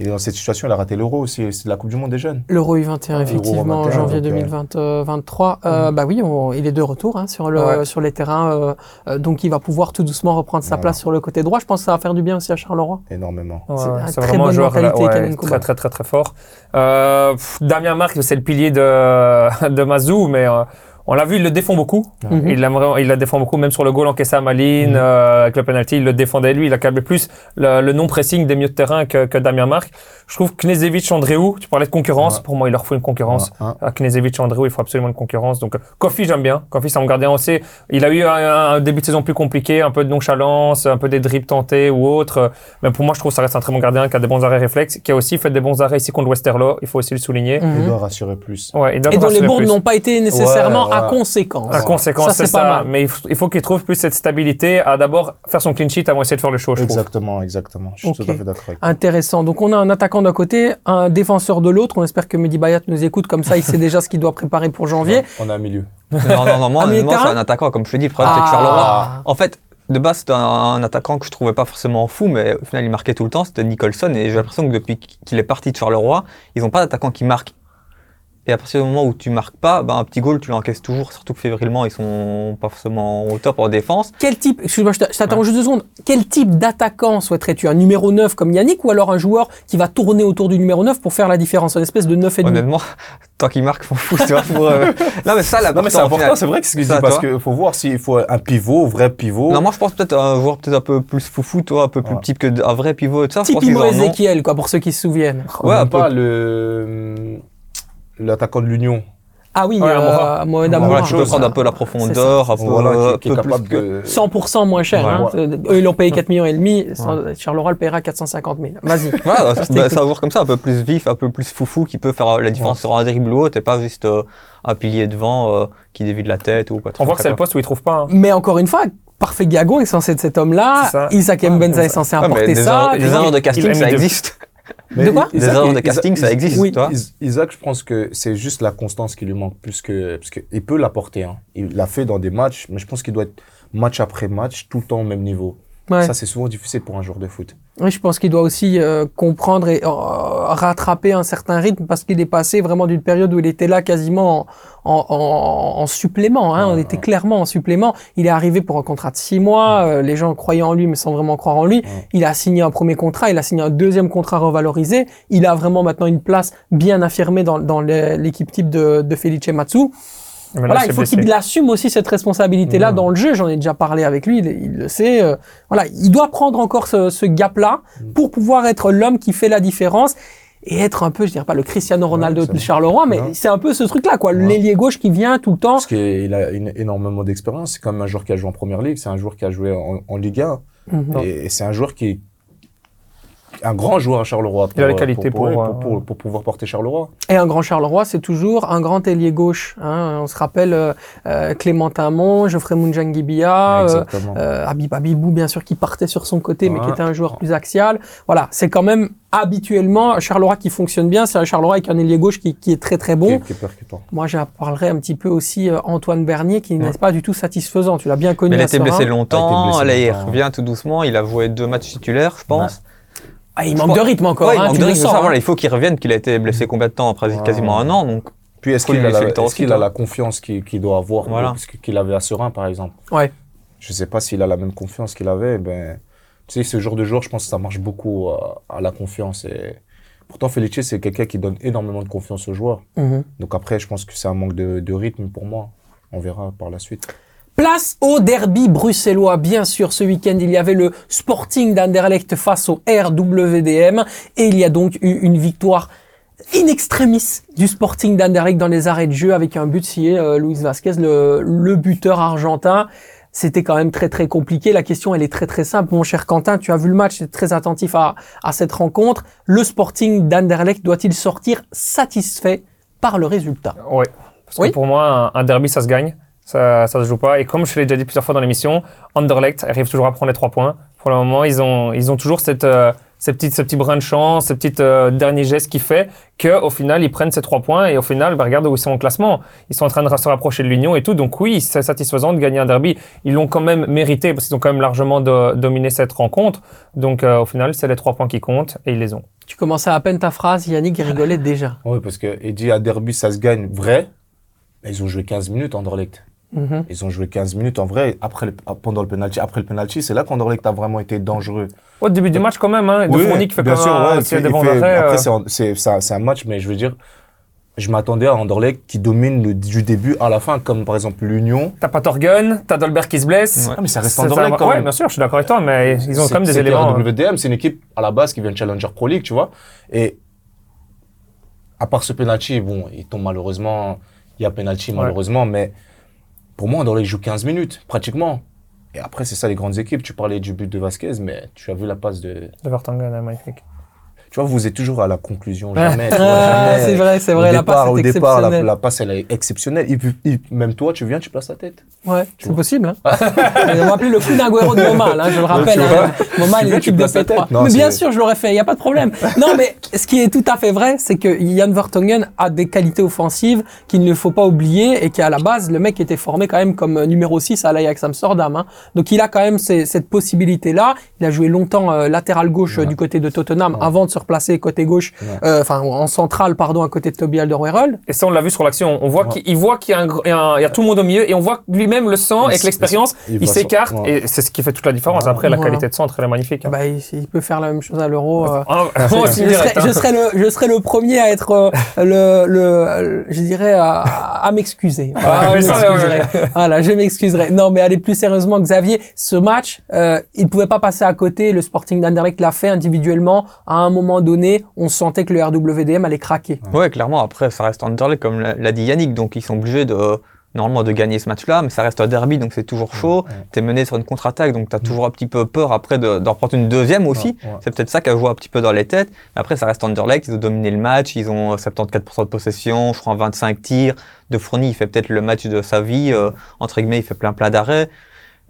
Il est dans cette situation, il a raté l'euro aussi, c'est la Coupe du Monde des jeunes. L'Euro U21, effectivement, en 21, janvier donc, euh, 2023. Euh, Bah oui, on- il est de retour hein, sur, le, Ouais. sur les terrains. euh, euh, donc, il va pouvoir tout doucement reprendre sa Voilà. place sur le côté droit. Je pense que ça va faire du bien aussi à Charleroi. Énormément. Ouais, C'est vraiment un bonne joueur mentalité, là, ouais, très très très très fort. Euh, pff, Damien Marc, c'est le pilier de, *laughs* de Mazou, mais euh, on l'a vu, il le défend beaucoup. Mhm. Il, l'a il la défend beaucoup, même sur le goal encaissé à Malines, Mhm. euh, avec le penalty, il le défendait lui. Il a câblé plus le, le non-pressing des milieux de terrain que, que Damien Marc. Je trouve Knezevic, Andréou, tu parlais de concurrence. Ouais. Pour moi, il leur faut une concurrence. Un. À Knezevic, Andréou, il faut absolument une concurrence. Donc, euh, Kofi, j'aime bien. Kofi, c'est mon gardien aussi. Il a eu un, un début de saison plus compliqué, un peu de nonchalance, un peu des dribbles tentés ou autres. Mais pour moi, je trouve que ça reste un très bon gardien qui a des bons arrêts réflexes, qui a aussi fait des bons arrêts ici contre Westerlo. Il faut aussi le souligner. Mhm. Il doit rassurer plus. Ouais, il doit Et dont les plus. n'ont pas été nécessairement Ouais, à conséquence. La conséquence, c'est pas ça. mal. Mais il faut, il faut qu'il trouve plus cette stabilité à d'abord faire son clean sheet avant d'essayer de faire le show, je trouve. Exactement, exactement. Je suis tout à fait d'accord. Intéressant. Donc, on a un attaquant d'un côté, un défenseur de l'autre. On espère que Mehdi Bayat nous écoute. Comme ça, il sait déjà ce qu'il doit préparer pour janvier. *laughs* On est un milieu. Non, non, non, moi, de moi, c'est un attaquant, comme je te dis. Le problème, c'est que Ah. Charleroi. En fait, de base, c'était un, un attaquant que je trouvais pas forcément fou, mais au final, il marquait tout le temps. C'était Nicholson. Et j'ai l'impression que depuis qu'il est parti de Charleroi, ils n'ont pas d'attaquant qui marque. Et à partir du moment où tu marques pas, ben, un petit goal, tu l'encaisses toujours, surtout que févrilement, ils sont pas forcément au top en défense. Quel type, excuse-moi, je t'a- je t'attends juste deux secondes. Quel type d'attaquant souhaiterais-tu? Un numéro 9 comme Yannick ou alors un joueur qui va tourner autour du numéro 9 pour faire la différence Une espèce de 9 et demi? Honnêtement, *laughs* tant qu'ils marquent, m'en fous, tu vois, pour, euh, *laughs* Non, mais ça, Non, mais c'est important, final. c'est vrai que c'est ce que je dis, parce qu'il faut voir s'il faut un pivot, vrai pivot. Non, moi, je pense peut-être un joueur peut-être un peu plus foufou, toi, un peu plus Ouais. petit que d- un vrai pivot et tout ça. Ezekiel, quoi, pour ceux qui se souviennent. Ouais, un peu. pas le l'attaquant de l'Union. Ah oui, Ouais, euh, Amoura. Mohamed Voilà, Amoura. tu peux prendre un peu la profondeur, un peu, Voilà, qui, qui peu capable plus que... de. 100% moins cher. Ouais. hein. Eux, ils l'ont payé 4 millions et demi. *laughs* Charleroi le paiera 450 000. Vas-y. Voilà, bah, un joueur comme ça, un peu plus vif, un peu plus foufou, qui peut faire la différence sur un dribble ou autre, et pas juste euh, un pilier devant euh, qui dévie de la tête ou quoi. On voit que c'est le poste où il trouve pas. hein. Mais encore une fois, Parfait Gagon est censé être cet homme-là. Isaac Mbenza est censé apporter des ça. vois. erreurs de casting, ça mis *laughs* existe. De quoi Des erreurs de casting, ça existe, Oui. Is- Isaac, je pense que c'est juste la constance qui lui manque plus que. Parce qu'il peut l'apporter. Hein. Il l'a fait dans des matchs, mais je pense qu'il doit être match après match, tout le temps au même niveau. Ouais. Ça, c'est souvent difficile pour un joueur de foot. Oui, je pense qu'il doit aussi euh, comprendre et euh, rattraper un certain rythme parce qu'il est passé vraiment d'une période où il était là quasiment en, en, en- en supplément. Hein, on était clairement en supplément. Il est arrivé pour un contrat de six mois. euh, les gens croyaient en lui, mais sans vraiment croire en lui. Il a signé un premier contrat. Il a signé un deuxième contrat revalorisé. Il a vraiment maintenant une place bien affirmée dans, dans l'équipe type de, de Felice Matsu. Mais Voilà, il faut qu'il assume aussi cette responsabilité-là Ouais. dans le jeu. J'en ai déjà parlé avec lui, il, il le sait. euh, voilà, il doit prendre encore ce, ce gap-là Mm. pour pouvoir être l'homme qui fait la différence et être un peu, je dirais pas le Cristiano Ronaldo c'est de. Charleroi, mais Ouais. c'est un peu ce truc-là, quoi. Ouais. L'ailier gauche qui vient tout le temps. Parce qu'il a une- énormément d'expérience. C'est comme un joueur qui a joué en première ligue, c'est un joueur qui a joué en, en Ligue 1. Mhm. Et, et c'est un joueur qui est un grand joueur à Charleroi. Il a les euh, qualités pour, pour, euh, pour, pour pouvoir porter Charleroi. Et un grand Charleroi, c'est toujours un grand ailier gauche. Hein. On se rappelle euh, euh, Clément Amon, Geoffrey Mounjangibia, euh, Exactement. Euh, Habib Habibou, bien sûr, qui partait sur son côté, mais qui était un joueur plus axial. Voilà, c'est quand même habituellement un Charleroi qui fonctionne bien. C'est un Charleroi avec un ailier gauche qui, qui est très très qui, bon. est, qui est percutant. Moi, j'en parlerai un petit peu aussi euh, Antoine Bernier, qui n'est pas du tout satisfaisant. Tu l'as bien connu Mais il a été blessé A été longtemps, blessé il longtemps. revient tout doucement, il a joué deux matchs titulaires, je pense. Ah, il manque de rythme encore. Ouais, il manque tu de le rythme, sens, ça, hein. voilà, il faut qu'il revienne, qu'il a été blessé combien de temps après Ouais. quasiment un an, donc Puis est-ce qu'il a, la, a confiance qu'il qu'il doit avoir Voilà. qu'il avait à Serein, par exemple? Ouais. Je sais pas s'il a la même confiance qu'il avait. Ben, tu sais, ce genre de joueur, je pense que ça marche beaucoup euh, à la confiance. Et... Pourtant, Felice, c'est quelqu'un qui donne énormément de confiance aux joueurs. Mhm. Donc après, je pense que c'est un manque de, de rythme pour moi. On verra par la suite. Place au derby bruxellois, bien sûr. Ce week-end, il y avait le Sporting d'Anderlecht face au RWDM. Et il y a donc eu une victoire in extremis du Sporting d'Anderlecht dans les arrêts de jeu avec un but signé euh, Luis Vasquez, le, le buteur argentin. C'était quand même très très compliqué. La question, elle est très très simple. Mon cher Quentin, tu as vu le match, tu es très attentif à, à cette rencontre. Le Sporting d'Anderlecht doit-il sortir satisfait par le résultat? Oui. Parce Oui. que pour moi, un, un derby, ça se gagne. Ça, ça se joue pas. Et comme je l'ai déjà dit plusieurs fois dans l'émission, Anderlecht arrive toujours à prendre les trois points. Pour le moment, ils ont, ils ont toujours cette, euh, ces ce petit brin de chance, ce petit euh, dernier geste qui fait que, au final, ils prennent ces trois points. Et au final, bah, regarde où ils sont au classement. Ils sont en train de se rapprocher de l'Union et tout. Donc oui, c'est satisfaisant de gagner un derby. Ils l'ont quand même mérité parce qu'ils ont quand même largement de- dominé cette rencontre. Donc euh, au final, c'est les trois points qui comptent et ils les ont. Tu commençais à peine ta phrase, Yannick rigolait déjà. *laughs* Oui, parce que dit à derby, ça se gagne vrai. Mais ils ont joué 15 minutes Anderlecht. Mhm. Ils ont joué 15 minutes en vrai. Après le- pendant le penalty, après le penalty, c'est là qu'Anderlecht a vraiment été dangereux. Au début du match, quand même, hein, de Oui, Fournier qui fait bien sûr, ouais, un il fait- devant d'arrêt, euh, Après, c'est un- match, mais je veux dire, je m'attendais à Anderlecht qui domine le- du début à la fin, comme par exemple l'Union. T'as pas Torgun, t'as Dolberg qui se blesse. Ouais. Ah, mais ça reste Anderlecht ça- quand ouais, même. bien sûr, je suis d'accord avec toi, mais ils ont quand même des éléments. hein. WDM, c'est une équipe à la base qui vient de Challenger Pro League, tu vois. Et à part ce penalty, bon, il tombe malheureusement. Il y a penalty malheureusement, mais pour moi, Anderlecht joue 15 minutes, pratiquement. Et après, c'est ça les grandes équipes. Tu parlais du but de Vasquez, mais tu as vu la passe de. De. Tu vois, vous êtes toujours à la conclusion, jamais. Ah, jamais. c'est vrai, c'est vrai, Au la départ, passe est au départ, la, passe, elle est exceptionnelle. Il il- même toi, tu viens, tu places la tête. Ouais, c'est possible. Hein. on va appeler le coup d'Aguero de Momal, hein, je le rappelle. Hein. Momal veux, l'équipe de places la P3. tête. Non, mais bien sûr, je l'aurais fait, il n'y a pas de problème. *laughs* non, mais ce qui est tout à fait vrai, c'est que Yann Vertonghen a des qualités offensives qu'il ne faut pas oublier et qu'à la base, le mec était formé quand même comme numéro 6 à l'Ajax Amsterdam. Hein. Donc il a quand même ces- cette possibilité-là. Il a joué longtemps euh, latéral gauche euh, du côté de Tottenham avant de se placé côté gauche, Ouais. euh, enfin en centrale, pardon, à côté de Toby Alderweireld. Et ça, on l'a vu sur l'action. On voit Ouais. qu'il il voit qu'il y, a y y tout le monde au milieu et on voit lui-même le Il avec l'expérience. il s'écarte ouais. et c'est ce qui fait toute la différence. Ouais. Après, la qualité de centre, elle est magnifique. hein. Bah, il, il peut faire la même chose à l'Euro. euh. *laughs* Je, serais, hein. je, serais le, je serais le premier à être euh, le, le, je dirais, à, à m'excuser. Voilà, Ah. Voilà, je m'excuserai. Non, mais allez plus sérieusement, Xavier, ce match, euh, il pouvait pas passer à côté. Le Sporting d'Anderlecht l'a fait individuellement. À un moment donné, on sentait que le RWDM allait craquer. Ouais, clairement, après, ça reste Anderlecht, comme l'a dit Yannick, donc ils sont obligés de, normalement, de gagner ce match-là, mais ça reste un derby, donc c'est toujours chaud. Ouais. T'es mené sur une contre-attaque, donc t'as toujours un petit peu peur après de- d'en reprendre une deuxième aussi. Ouais, ouais. C'est peut-être ça qui a joué un petit peu dans les têtes. Mais après, ça reste Anderlecht, ils ont dominé le match, ils ont 74% de possession, je crois 25 tirs. De Fourni, il fait peut-être le match de sa vie, euh, entre guillemets, il fait plein plein d'arrêts.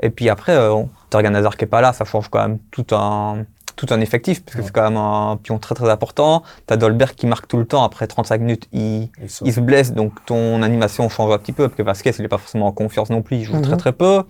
Et puis après, euh, Hazard qui est pas là, ça change quand même tout un, tout un effectif, parce que c'est quand même un pion très très important. T'as Dolberg qui marque tout le temps, après 35 minutes, il, il se blesse, donc ton animation change un petit peu, parce que Vasquez, il est pas forcément en confiance non plus, il joue Mhm. très très peu.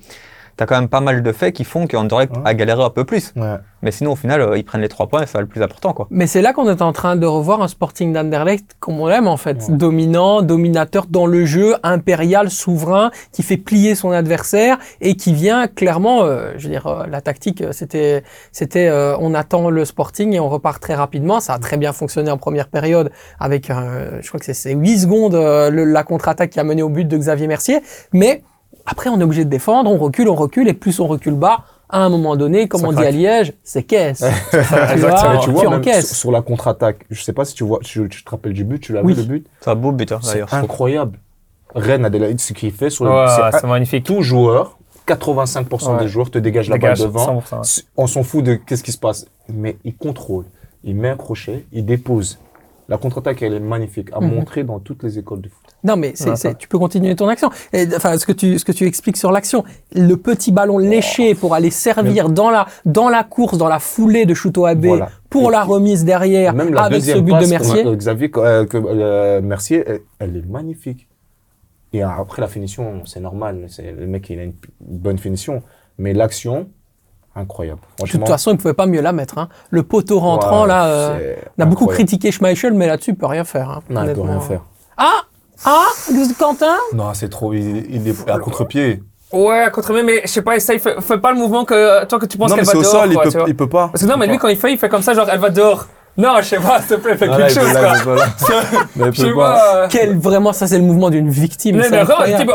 T'as quand même pas mal de faits qui font qu'Anderlecht Ouais. a galéré un peu plus. Ouais. Mais sinon, au final, euh, ils prennent les trois points et c'est le plus important, quoi. Mais c'est là qu'on est en train de revoir un Sporting d'Anderlecht comme on l'aime en fait, Ouais. dominant, dominateur dans le jeu, impérial, souverain, qui fait plier son adversaire et qui vient clairement, euh, je veux dire, euh, la tactique, c'était, c'était, euh, on attend le Sporting et on repart très rapidement. Ça a très bien fonctionné en première période avec, euh, je crois que c'est- c'est 8 secondes euh, le- la contre-attaque qui a mené au but de Xavier Mercier, mais après on est obligé de défendre, on recule, on recule et plus on recule bas. À un moment donné, comme Ça on dit à Liège, c'est caisse. *laughs* tu Exactement. vois, tu vois, même encaisses. sur, sur la contre-attaque, je sais pas si tu vois, tu, tu te rappelles du but, tu l'as Oui. vu le but? C'est un beau but, hein, C'est d'ailleurs. trouve. incroyable. Rennes Adélaïde, ce qu'il fait sur le Ouais, c'est c'est magnifique. tout joueur, 85% Ouais. des joueurs te dégagent la balle devant. 100%, ouais. S- On s'en fout de qu'est-ce qui se passe. Mais il contrôle, il met un crochet, il dépose. La contre-attaque, elle est magnifique, à Mhm. montrer dans toutes les écoles de foot. Non, mais c'est, Ouais, c'est- ça. tu peux continuer ton action. Et, enfin, ce que tu, ce que tu expliques sur l'action, le petit ballon léché pour aller servir dans la, dans la course, dans la foulée de Chouto Abbé Voilà. pour Et la puis, remise derrière Même la avec ce but passe de Mercier. Xavier euh, que, euh, Mercier, elle, elle est magnifique. Et après la finition, c'est normal. c'est- Le mec, il a une p- bonne finition. Mais l'action, incroyable. De toute façon, il pouvait pas mieux la mettre. Hein. Le poteau rentrant, ouais, là, euh, on a beaucoup critiqué Schmeichel, mais là-dessus, il peut rien faire. Hein, Non, il peut honnêtement. rien faire. Ah Ah Quentin Non, c'est trop. Il, il est à contre-pied. Ouais, à contre mais je sais pas, essaye, fais, fais pas le mouvement que toi que tu penses Non, qu'elle mais va c'est au dehors. sol, il peut, il peut pas. Parce que non, mais lui, quand il fait, il fait comme ça, genre, elle va dehors. Non, je sais pas, s'il te plaît, fais quelque chose, là, quoi. *laughs* Je sais pas. pas. Quel, vraiment, ça, c'est le mouvement d'une victime. Mais, dit,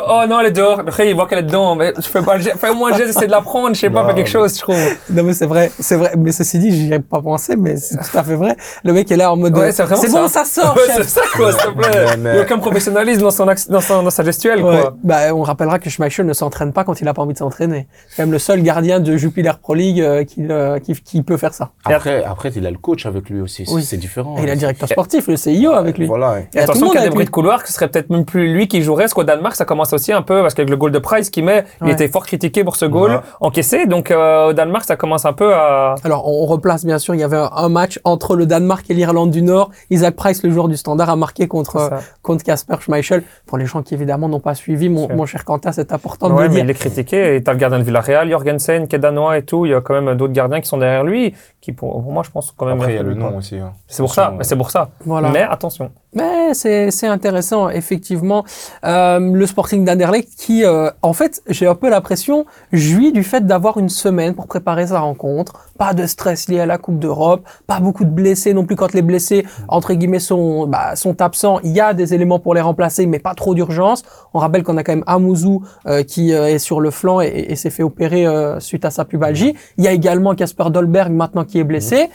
oh non, elle est dehors. Après, il voit qu'elle est dedans. Mais je fais pas le geste. Fais au moins un geste, essaie de la prendre. Je sais pas, fais quelque chose, je trouve. Non, mais c'est vrai, c'est vrai. Mais ceci dit, j'y ai pas pensé, mais c'est tout à fait vrai. Le mec est là en mode, Ouais, c'est vraiment bon, ça. sort, c'est ça, quoi, s'il te plaît. Il n'y a aucun professionnalisme dans, son dans, son- dans sa gestuelle, Ouais. quoi. Bah, on rappellera que Schmeichel ne s'entraîne pas quand il a pas envie de s'entraîner. C'est quand même le seul gardien de Jupiler Pro League euh, qui, euh, qui, qui peut faire ça. Après, après, il a le coach avec lui aussi. Oui. C'est différent. Et il a le directeur sportif, le CIO avec lui. Voilà. Le attention qu'il y a des bruits de couloir, que ce serait peut-être même plus lui qui jouerait, parce qu'au Danemark, ça commence aussi un peu, parce qu'avec le goal de Price qu'il met, il était fort critiqué pour ce goal Ouais. encaissé. Donc, euh, au Danemark, ça commence un peu à. Alors, on replace bien sûr, il y avait un, match entre le Danemark et l'Irlande du Nord. Isaac Price, le joueur du Standard, a marqué contre ça. contre Casper Schmeichel. Pour les gens qui évidemment n'ont pas suivi, mon, cher Quentin, c'est important de le mais dire. il est critiqué. Et t'as le gardien de Villarreal, Jorgensen, qui est danois et tout. Il y a quand même d'autres gardiens qui sont derrière lui, qui pour, pour moi, je pense, quand même. Après, il y a un peu le lui, nom quoi. Aussi. hein. C'est pour ça. C'est pour ça. Voilà. Mais attention. Mais c'est c'est intéressant, effectivement. Euh, le Sporting d'Anderlecht qui, euh, en fait, j'ai un peu l'impression, jouit du fait d'avoir une semaine pour préparer sa rencontre. Pas de stress lié à la Coupe d'Europe, pas beaucoup de blessés non plus quand les blessés, entre guillemets, sont, bah, sont absents. Il y a des éléments pour les remplacer, mais pas trop d'urgence. On rappelle qu'on a quand même Amouzou euh, qui euh, est sur le flanc et, et s'est fait opérer euh, suite à sa pubalgie. Il y a également Casper Dolberg maintenant qui est blessé.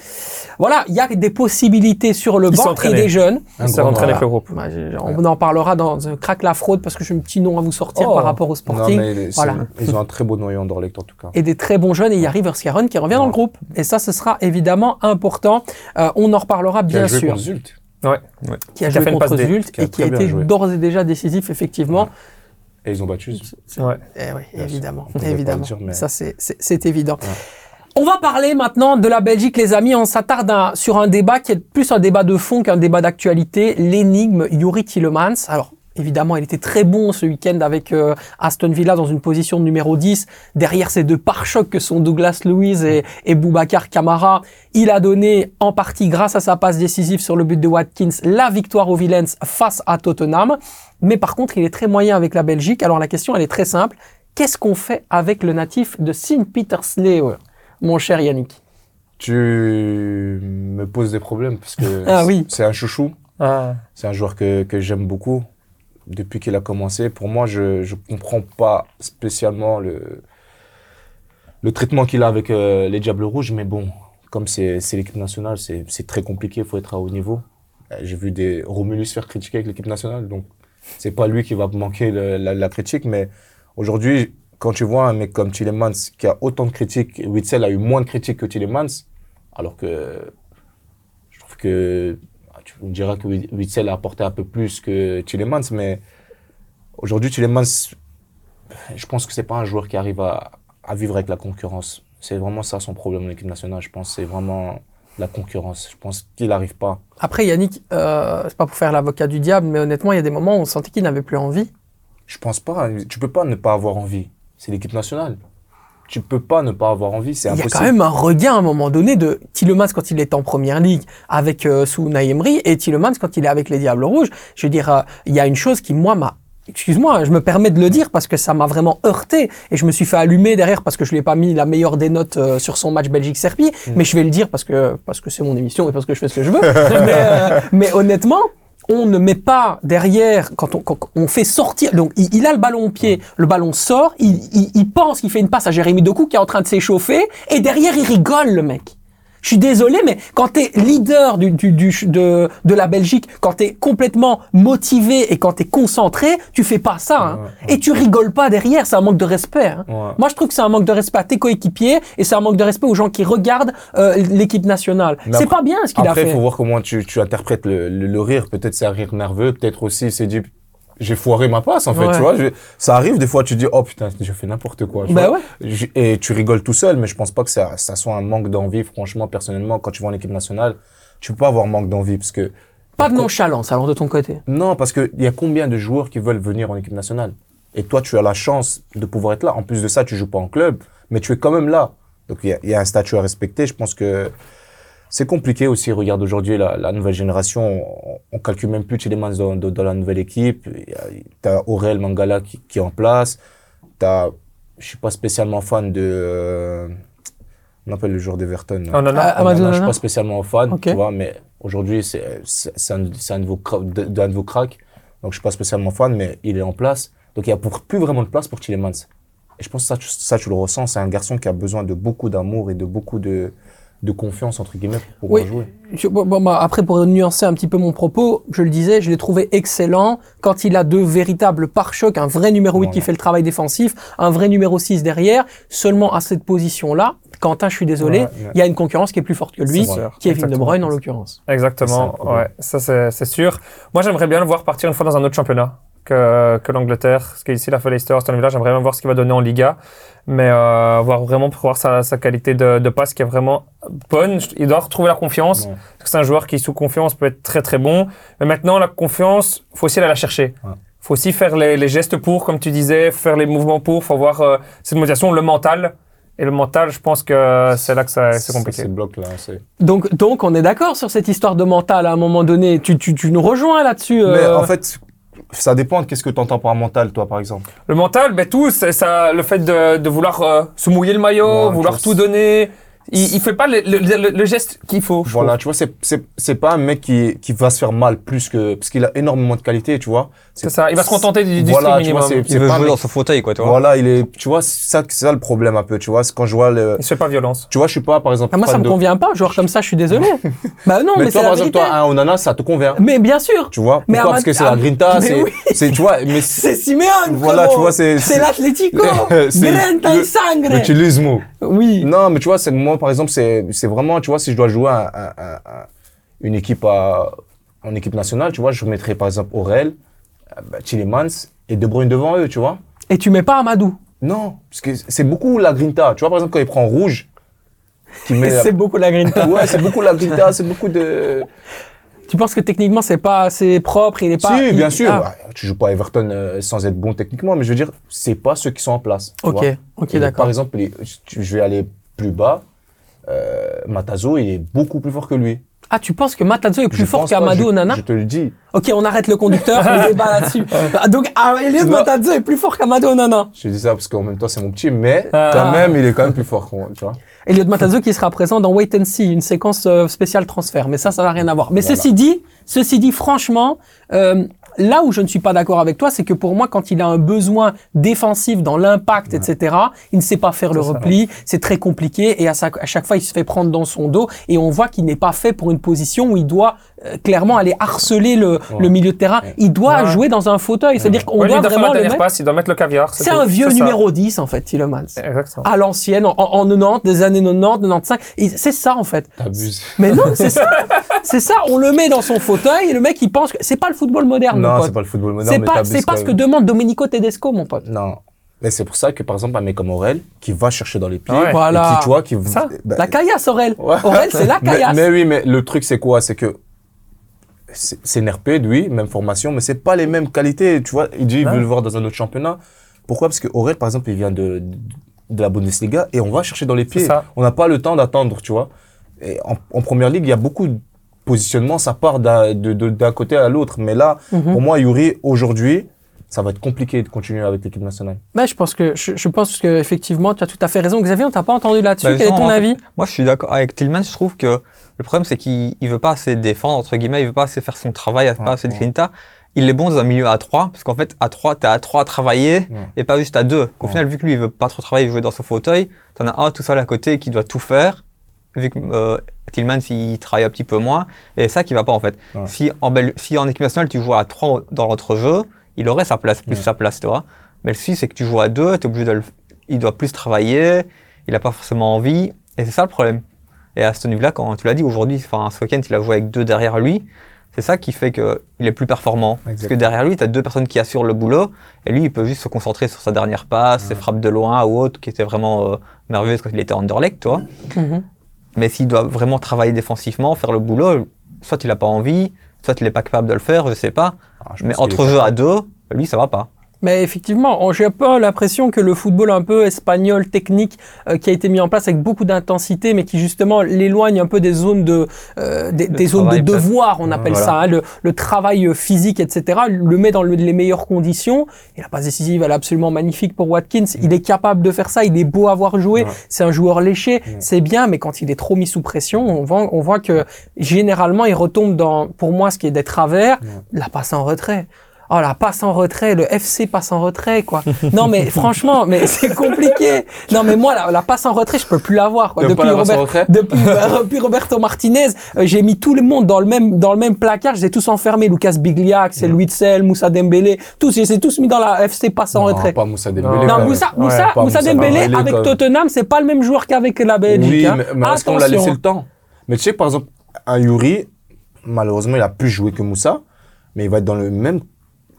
Voilà, il y a des possibilités sur le banc et des jeunes. Bah, j'ai- on en parlera dans Crack la fraude parce que j'ai un petit nom à vous sortir Oh. par rapport au Non, Sporting. mais c'est- Voilà. ils ont un très beau noyau Anderlecht en tout cas. Et des très bons jeunes et il y a Rivers Caron qui revient dans le groupe. Et ça, ce sera évidemment important. Euh, on en reparlera Qui a bien joué sûr. contre Zult. Ouais. Qui a Qui joué contre Zult qui a et qui a bien été joué. d'ores et déjà décisif effectivement. Et ils ont battu Zult. Ouais. Eh oui, Bien évidemment, évidemment. le dire, mais- Ça, c'est, c'est, c'est évident. On va parler maintenant de la Belgique, les amis. On s'attarde sur un débat qui est plus un débat de fond qu'un débat d'actualité. L'énigme Yuri Tillemans. Alors, évidemment, il était très bon ce week-end avec euh, Aston Villa dans une position de numéro 10. Derrière ces deux pare-chocs que sont Douglas Luiz et, Boubacar Kamara, il a donné en partie, grâce à sa passe décisive sur le but de Watkins, la victoire aux Villains face à Tottenham. Mais par contre, il est très moyen avec la Belgique. Alors la question, elle est très simple. Qu'est-ce qu'on fait avec le natif de St. Petersleeuwen, mon cher Yannick Tu me poses des problèmes parce que *laughs* Ah oui. c'est un chouchou. Ah. C'est un joueur que, que j'aime beaucoup depuis qu'il a commencé. Pour moi, je ne comprends pas spécialement le, le traitement qu'il a avec euh, les Diables Rouges, mais bon, comme c'est c'est l'équipe nationale, c'est c'est très compliqué, il faut être à haut niveau. Euh, J'ai vu des Romulus faire critiquer avec l'équipe nationale, donc c'est pas lui qui va manquer le- la, la critique, mais aujourd'hui, quand tu vois un mec comme Tillemans qui a autant de critiques, Witzel a eu moins de critiques que Tillemans, alors que je trouve que ah, tu me diras que Witzel a apporté un peu plus que Tillemans, mais aujourd'hui, Tillemans, je pense que c'est pas un joueur qui arrive à, à vivre avec la concurrence. C'est vraiment ça son problème en équipe nationale. Je pense c'est vraiment la concurrence. Je pense qu'il n'arrive pas. Après, Yannick, euh, c'est pas pour faire l'avocat du diable, mais honnêtement, il y a des moments où on sentait qu'il n'avait plus envie. Je pense pas. Tu peux pas ne pas avoir envie. C'est l'équipe nationale. Tu peux pas ne pas avoir envie. C'est Il y a impossible. quand même un regain à un moment donné de Tillemans quand il est en première ligue avec euh, sous Naïmri et Tillemans quand il est avec les Diables Rouges. Je veux dire, euh, il y a une chose qui moi m'a Excuse-moi, je me permets de le dire parce que ça m'a vraiment heurté et je me suis fait allumer derrière parce que je lui ai pas mis la meilleure des notes euh, sur son match Belgique-Serbie, mais je vais le dire parce que parce que c'est mon émission et parce que je fais ce que je veux. *laughs* mais, euh, mais honnêtement, on ne met pas derrière quand on, quand on fait sortir. Donc il, il a le ballon au pied, le ballon sort, il, il, il pense qu'il fait une passe à Jérémy Doku qui est en train de s'échauffer et derrière il rigole le mec. Je suis désolé, mais quand tu es leader du, du, du- de, de la Belgique, quand tu es complètement motivé et quand tu es concentré, tu fais pas ça. hein. Ouais, Et tu rigoles pas derrière, c'est un manque de respect. hein. Ouais. Moi, je trouve que c'est un manque de respect à tes coéquipiers et c'est un manque de respect aux gens qui regardent euh, l'équipe nationale. C'est pas bien ce qu'il a Après, il fait. faut voir comment tu, tu interprètes le, le, le rire. Peut-être c'est un rire nerveux. Peut-être aussi, s'est dit, j'ai foiré ma passe, en fait. Ouais. Tu vois, Je- ça arrive des fois, tu dis, oh putain, j'ai fait n'importe quoi. tu Bah vois. ouais. Je- Et tu rigoles tout seul, mais je pense pas que ça, ça soit un manque d'envie. Franchement, personnellement, quand tu vas en équipe nationale, tu peux pas avoir manque d'envie parce que Pas de nonchalance alors de ton côté. Non, parce qu'il y a combien de joueurs qui veulent venir en équipe nationale? Et toi, tu as la chance de pouvoir être là. En plus de ça, tu joues pas en club, mais tu es quand même là. Donc, il y a, il y a un statut à respecter. Je pense que c'est compliqué aussi. Regarde aujourd'hui la, la nouvelle génération. On, on calcule même plus Tillemans dans, dans, dans la nouvelle équipe. Tu as Aurel Mangala qui, qui est en place. T'as, je suis pas spécialement fan de. euh, on appelle le joueur d'Everton. Oh, non, non. Amadou Non, je suis pas spécialement fan, tu vois, mais aujourd'hui, c'est un, un, de vos cracks. Donc, je suis pas spécialement fan, mais il est en place. Donc, il y a pour, plus vraiment de place pour Tillemans. Et je pense que ça, tu- ça, tu le ressens. C'est un garçon qui a besoin de beaucoup d'amour et de beaucoup de, de confiance, entre guillemets, pour pouvoir Oui. jouer. Je- bon, bon, bah, après, pour nuancer un petit peu mon propos, je le disais, je l'ai trouvé excellent quand il a deux véritables pare-chocs, un vrai numéro 8 qui fait le travail défensif, un vrai numéro 6 derrière. Seulement à cette position-là, Quentin, je suis désolé, Ouais, il y a une concurrence qui est plus forte que lui, qui est Kevin De Exactement. Bruyne en l'occurrence. Ça, Exactement, ouais, ça c'est sûr. Moi j'aimerais bien le voir partir une fois dans un autre championnat que, que l'Angleterre, parce qu'ici il a fait Leicester, Aston Villa, j'aimerais bien voir ce qu'il va donner en Liga, mais euh, voir vraiment pour voir sa, sa qualité de, de passe qui est vraiment bonne. Il doit retrouver la confiance, Ouais. parce que c'est un joueur qui sous confiance peut être très très bon, mais maintenant la confiance, faut aussi aller la chercher. Ouais. faut aussi faire les, les gestes pour, comme tu disais, faire les mouvements pour, faut avoir euh, cette motivation, le mental. Et le mental, je pense que c'est là que ça- c'est compliqué. C'est bloc là. c'est- Donc, donc, on est d'accord sur cette histoire de mental à un moment donné. Tu, tu, tu nous rejoins là-dessus. Mais euh, en fait, ça dépend de qu'est-ce que tu entends par mental, toi, par exemple? Le mental, ben tout, c'est ça, le fait de, de vouloir euh, se mouiller le maillot, Ouais, vouloir tout donner. Il, il fait pas le, le, le- le geste qu'il faut. je Voilà, tu vois, c'est- c'est c'est pas un mec qui, qui va se faire mal plus que. Parce qu'il a énormément de qualité, tu vois. C'est ça, il va se contenter du, du Voilà, strict tu vois, minimum. c'est- Il veut pas jouer mec- dans son fauteuil, quoi, tu vois. Voilà, il est. Tu vois, c'est ça, c'est ça le problème un peu, tu vois. C'est quand je vois le. Il se fait pas violence. Tu vois, je suis pas, par exemple. ah, moi, ça me de- convient pas, joueur comme ça, je suis désolé. *laughs* bah non, Mais, mais, toi, par exemple, toi, un Onana, ça te convient. Mais bien sûr, Tu vois Mais Pourquoi Parce que c'est la ah, grinta, c'est. Tu vois, *laughs* mais. c'est Simeone, Voilà, tu vois, c'est- C'est l'Atlético. *laughs* c'est- Grenta le- et sangre. Oui. Non, mais tu vois, c'est moi, par exemple, c'est c'est vraiment, tu vois, si je dois jouer un- un- un- un- une équipe à, en équipe nationale, tu vois, je mettrais par exemple Aurel, euh, bah, Tillemans et De Bruyne devant eux, tu vois. Et tu mets pas Amadou? Non, parce que c'est beaucoup la grinta. Tu vois, par exemple, quand il prend rouge, *laughs* la- C'est beaucoup la grinta. Ouais, c'est beaucoup la grinta, c'est beaucoup de. *laughs* Tu penses que techniquement, c'est pas assez propre, il est pas. si, il- bien sûr. Ah, bah, tu joues pas à Everton euh, sans être bon techniquement, mais je veux dire, c'est pas ceux qui sont en place. ok, ok, d'accord. Par exemple, les- je je vais aller plus bas. Euh, Matazo, il est beaucoup plus fort que lui. Ah, tu penses que Matazo est plus Je fort qu'Amadou je- Onana Je te le dis. Ok, on arrête le conducteur, on *laughs* débat là-dessus. Ah, Donc, ah, Non. Matazo est plus fort qu'Amadou Onana. Je te dis ça parce qu'en même temps, c'est mon petit, mais Ah. quand même, il est quand même plus fort tu vois. Elliot Matazo qui sera présent dans Wait and See, une séquence euh, spéciale transfert. Mais ça, ça n'a rien à voir. Mais Voilà. ceci dit, ceci dit, franchement, euh, là où je ne suis pas d'accord avec toi, c'est que pour moi, quand il a un besoin défensif dans l'impact, etc., il ne sait pas faire le repli. C'est très compliqué et à, sa- à chaque fois, il se fait prendre dans son dos et on voit qu'il n'est pas fait pour une position où il doit euh, clairement aller harceler le, le milieu de terrain. Il doit Ouais. jouer dans un fauteuil. C'est-à-dire qu'on doit il doit faire vraiment le mettre. passe, il doit mettre le caviar. C'est un vieux ça. numéro 10, en fait. Exactement. À l'ancienne, en, en 90, des années 90, 95. Et C'est ça, en fait. T'abuses. Mais non, c'est *laughs* ça. c'est ça. On le met dans son fauteuil et le mec, il pense que c'est pas le football moderne, Non, pote. c'est pas le football moderne. C'est mais pas, c'est ce que demande Domenico Tedesco, mon pote. Non. Mais c'est pour ça que, par exemple, un mec comme Aurel, qui va chercher dans les pieds, Ouais. Voilà. et qui, tu vois, qui... Ça. bah, La caillasse, Aurel. Ouais. Aurel, c'est la *laughs* mais, caillasse. mais oui, mais le truc, c'est quoi? C'est que c'est c'est NRP, oui, même formation, mais c'est pas les mêmes qualités. Tu vois, il dit, il veut le voir dans un autre championnat. Pourquoi? Parce que Aurel, par exemple, il vient de, de la Bundesliga et on va chercher dans les pieds. ça. On n'a pas le temps d'attendre, tu vois? Et en, en première ligue, il y a beaucoup de positionnement, ça part d'un de- de- d'un côté à l'autre. Mais là, Mhm. pour moi, Yuri, aujourd'hui, ça va être compliqué de continuer avec l'équipe nationale. Mais je pense que, je, je pense que effectivement, tu as tout à fait raison. Xavier, on t'a pas entendu là-dessus. Bah, Quel est ton justement, en fait, avis? Moi, je suis d'accord avec Tillman. Je trouve que le problème, c'est qu'il il veut pas assez défendre, entre guillemets. Il veut pas assez faire son travail, il veut pas assez de ouais. grinta. Il est bon dans un milieu à 3, parce qu'en fait, à 3, t'es à 3 à travailler Ouais. et pas juste à 2. Qu'au Ouais. final, vu que lui, il veut pas trop travailler, il veut jouer dans son fauteuil, t'en as un tout seul à côté qui doit tout faire, vu que euh, Tillman, il travaille un petit peu moins. Et c'est ça qui va pas, en fait. Ouais. Si, en Bel- si en équipe nationale, tu joues à 3 dans l'entrejeu, il aurait sa place, plus Ouais. sa place, tu vois. Mais le souci, c'est que tu joues à 2, t'es obligé de le- il doit plus travailler, il a pas forcément envie, et c'est ça le problème. Et à ce niveau-là, quand tu l'as dit, aujourd'hui, enfin, ce week-end, il a joué avec deux derrière lui. C'est ça qui fait qu'il est plus performant. Parce que derrière lui, tu as deux personnes qui assurent le boulot. Et lui, il peut juste se concentrer sur sa dernière passe, ses frappes de loin ou autre, qui étaient vraiment euh, merveilleuses quand il était Anderlecht, toi. Mhm. Mais s'il doit vraiment travailler défensivement, faire le boulot, soit il n'a pas envie, soit il n'est pas capable de le faire, je sais pas. Ah, je Mais entre jeux à deux, lui, ça va pas. Mais effectivement, j'ai un peu l'impression que le football un peu espagnol, technique, euh, qui a été mis en place avec beaucoup d'intensité, mais qui justement l'éloigne un peu des zones de, euh, des, De des zones de devoir, on appelle Voilà. ça, hein, le, le travail euh, physique, etc., le met dans le- les meilleures conditions. Et la passe décisive, elle est absolument magnifique pour Watkins. Il est capable de faire ça, il est beau à voir jouer, Ouais. c'est un joueur léché, c'est bien, mais quand il est trop mis sous pression, on voit, on voit que généralement, il retombe dans, pour moi, ce qui est des travers, la passe en retrait. Oh, la passe en retrait, le FC passe en retrait, quoi. Non, mais *laughs* franchement, mais c'est compliqué. Non, mais moi, la, la passe en retrait, je peux plus l'avoir, quoi. Depuis, la Robert- depuis, *laughs* euh, depuis Roberto Martinez, euh, j'ai mis tout le monde dans le même, dans le même placard, je les ai tous enfermés. Lucas Biglia, Axel Witsel, Moussa Dembélé, tous, je les ai tous mis dans la FC passe en Non, retrait. pas Moussa Dembélé. Non. Moussa, Ouais, Moussa, pas Moussa Moussa Dembélé Dembélé, avec. Tottenham, c'est pas le même joueur qu'avec la Belgique. Oui, hein. mais, est-ce qu'on l'a laissé le temps? Mais tu sais, par exemple, un Yuri, malheureusement, il a plus joué que Moussa, mais il va être dans le même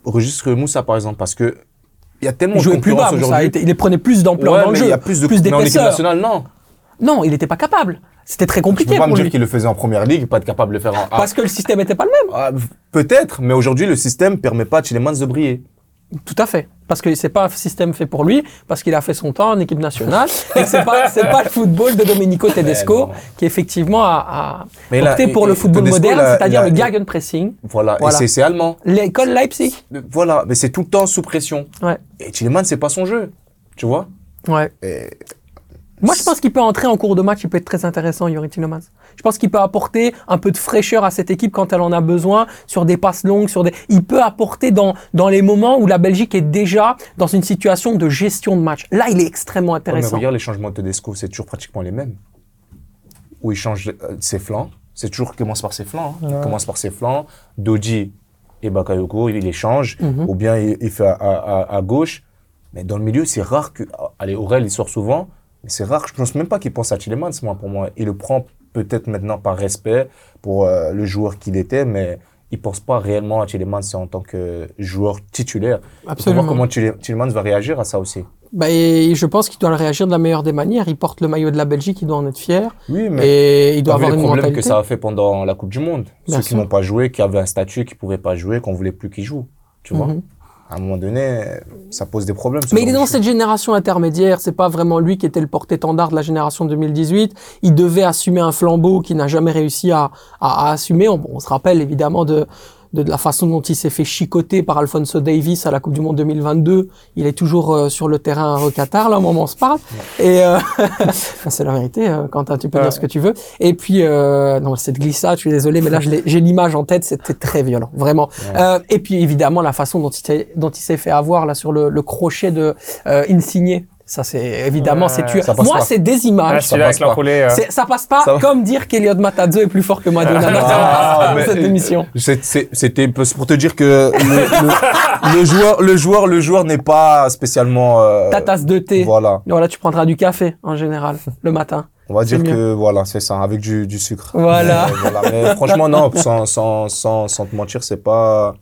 registre Moussa, par exemple, parce que il y a tellement Il de jouait plus bas, Moussa. Il, prenait plus d'ampleur Ouais, dans le jeu. il y a plus de plus mais en équipe nationale, non. Non, il n'était pas capable. C'était très Tu peux compliqué pas me dire qu'il le faisait en première ligue, pas être capable de le faire en A. Parce que le système n'était pas le même. Ah, Peut-être, mais aujourd'hui, le système permet pas à Tielemans de briller. Tout à fait. Parce que c'est pas un système fait pour lui, parce qu'il a fait son temps en équipe nationale, *laughs* et c'est pas, c'est pas le football de Domenico Tedesco, qui effectivement a, a Mais là, opté pour et- le football Tedesco, moderne, c'est-à-dire le Gegenpressing. Voilà, Voilà. et c'est- allemand. L'école Leipzig. Voilà, mais c'est tout le temps sous pression. Ouais. Et Tielemans, c'est pas son jeu, tu vois? Ouais. Et Moi, je pense qu'il peut entrer en cours de match, il peut être très intéressant, Yuri Tielemans. Je pense qu'il peut apporter un peu de fraîcheur à cette équipe quand elle en a besoin, sur des passes longues, sur des. Il peut apporter dans, dans les moments où la Belgique est déjà dans une situation de gestion de match. Là, il est extrêmement Ouais, mais intéressant. regarde les changements de Tedesco, c'est toujours pratiquement les mêmes. Où il change euh, ses flancs, c'est toujours qu'il commence par ses flancs. hein. Il commence par ses flancs, Doji et Bakayoko, il les change, Mhm. ou bien il, il fait à, à- à gauche. Mais dans le milieu, c'est rare que. Allez, Aurel, il sort souvent, mais c'est rare. Je pense même pas qu'il pense à Tielemans, moi, pour moi. Il le prend peut-être maintenant par respect pour euh, le joueur qu'il était, mais il pense pas réellement à Tielemans en tant que joueur titulaire. Absolument. voir comment Tielemans va réagir à ça aussi? Bah, et je pense qu'il doit réagir de la meilleure des manières. Il porte le maillot de la Belgique, il doit en être fier. Oui, mais Et il doit T'as vu avoir les une problèmes mentalité. que ça a fait pendant la Coupe du Monde? Bien Ceux qui n'ont pas joué, qui avaient un statut, qui pouvaient pas jouer, qu'on voulait plus qu'ils jouent. Tu vois? Mhm. À un moment donné, ça pose des problèmes. Mais il est dans cette génération intermédiaire. C'est pas vraiment lui qui était le porte-étendard de la génération 2018. Il devait assumer un flambeau qu'il n'a jamais réussi à, à, à assumer. On, on se rappelle évidemment de, de, de la façon dont il s'est fait chicoter par Alfonso Davis à la Coupe du Monde 2022. Il est toujours euh, sur le terrain au Qatar, là, au moment où on se parle. Et euh, *laughs* c'est la vérité, euh, Quentin, tu peux Ouais. dire ce que tu veux. Et puis, euh, non, cette glissade, je suis désolé, mais là, j'ai l'image en tête, c'était très violent, vraiment. Euh, et puis, évidemment, la façon dont il s'est, fait avoir là sur le, le crochet de euh, Insigné. Ça, c'est évidemment, Ouais, c'est passe Moi, pas. c'est des Ah, images. passe pas. l'enroulé. euh, C'est- ça passe pas Ça va. comme dire qu'Eliott Matadzo est plus fort que Madonna dans Ah, mais- *laughs* cette émission. C'est- c'est- C'était pour te dire que le, le- le joueur, le joueur, le joueur n'est pas spécialement. euh, Ta tasse de thé. Voilà. Voilà, tu prendras du café en général le matin. On va C'est dire mieux. que voilà, c'est ça, avec du, du sucre. Voilà. Mais, voilà. Mais franchement, non, sans, sans, sans, sans te mentir, c'est pas,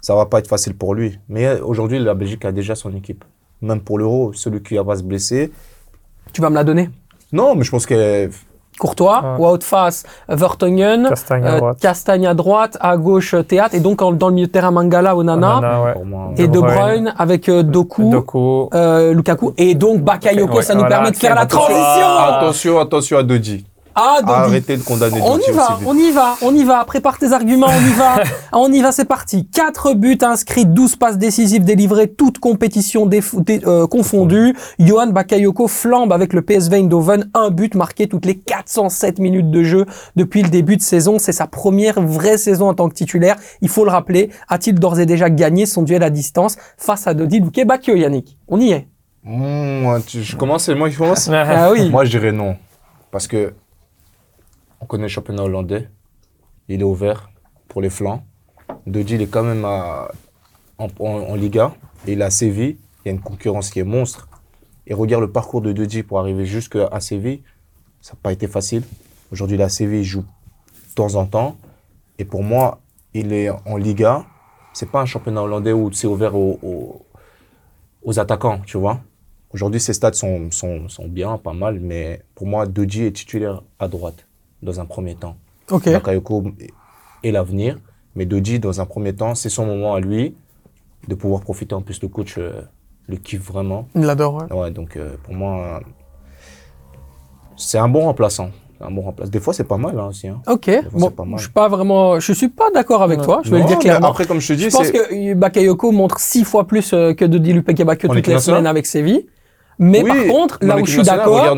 ça va pas être facile pour lui. Mais aujourd'hui, la Belgique a déjà son équipe. Même pour l'Euro, celui qui va se blesser. Tu vas me la donner? Non, mais je pense que Courtois, Ouais. Wout face, Vertonghen, Castagne à euh, droite. Castagne à droite, à gauche euh, Théâtre, et donc en- dans le milieu de terrain Mangala, Onana, Onana, ouais. et De Bruyne. Avec euh, Doku, Doku. euh, Lukaku, et donc Bakayoko, ça nous voilà, permet de faire la transition attention, attention à Dodi. Ah, Dodi. Arrêtez de condamner On y va, on y va, on y va. Prépare tes arguments, on y va. *laughs* on y va, c'est parti. 4 buts inscrits, 12 passes décisives délivrées, toutes compétitions déf- dé- euh, confondues. Johan Bakayoko flambe avec le PSV Eindhoven, un but marqué toutes les 407 minutes de jeu depuis le début de saison. C'est sa première vraie saison en tant que titulaire. Il faut le rappeler. A-t-il d'ores et déjà gagné son duel à distance face à Dodi Luke Bakio, Yannick? On y est. Mmh, tu- je commence, c'est moi qui commence? Ah oui. Moi, je dirais non. Parce que on connaît le championnat hollandais. Il est ouvert pour les flancs. Dodi, il est quand même en, Liga. Et il est Séville. Il y a une concurrence qui est monstre. Et regarde le parcours de Dodi pour arriver jusqu'à Séville. Ça n'a pas été facile. Aujourd'hui, à Séville. Il joue de temps en temps. Et pour moi, il est en Liga. C'est pas un championnat hollandais où c'est ouvert aux, attaquants, tu vois. Aujourd'hui, ses stats sont, sont, sont bien, pas mal, mais pour moi, Dodi est titulaire à droite, dans un premier temps. Ok. Bakayoko est l'avenir, mais Dodi, dans un premier temps, c'est son moment à lui de pouvoir profiter. En plus, le coach euh, le kiffe vraiment. Il l'adore, ouais. Ouais, donc euh, pour moi, euh, c'est un bon remplaçant. Un bon remplaçant. Des fois, c'est pas mal hein, aussi. Hein. Ok. fois, Bon, c'est pas mal. je suis pas vraiment, je suis pas d'accord avec toi. Je vais Non, le dire clairement. Après, comme je te dis, Je pense que Bakayoko montre six fois plus que Dodi Lupekebakio En toutes les semaines avec Séville. Mais Oui, par contre, là où je suis d'accord,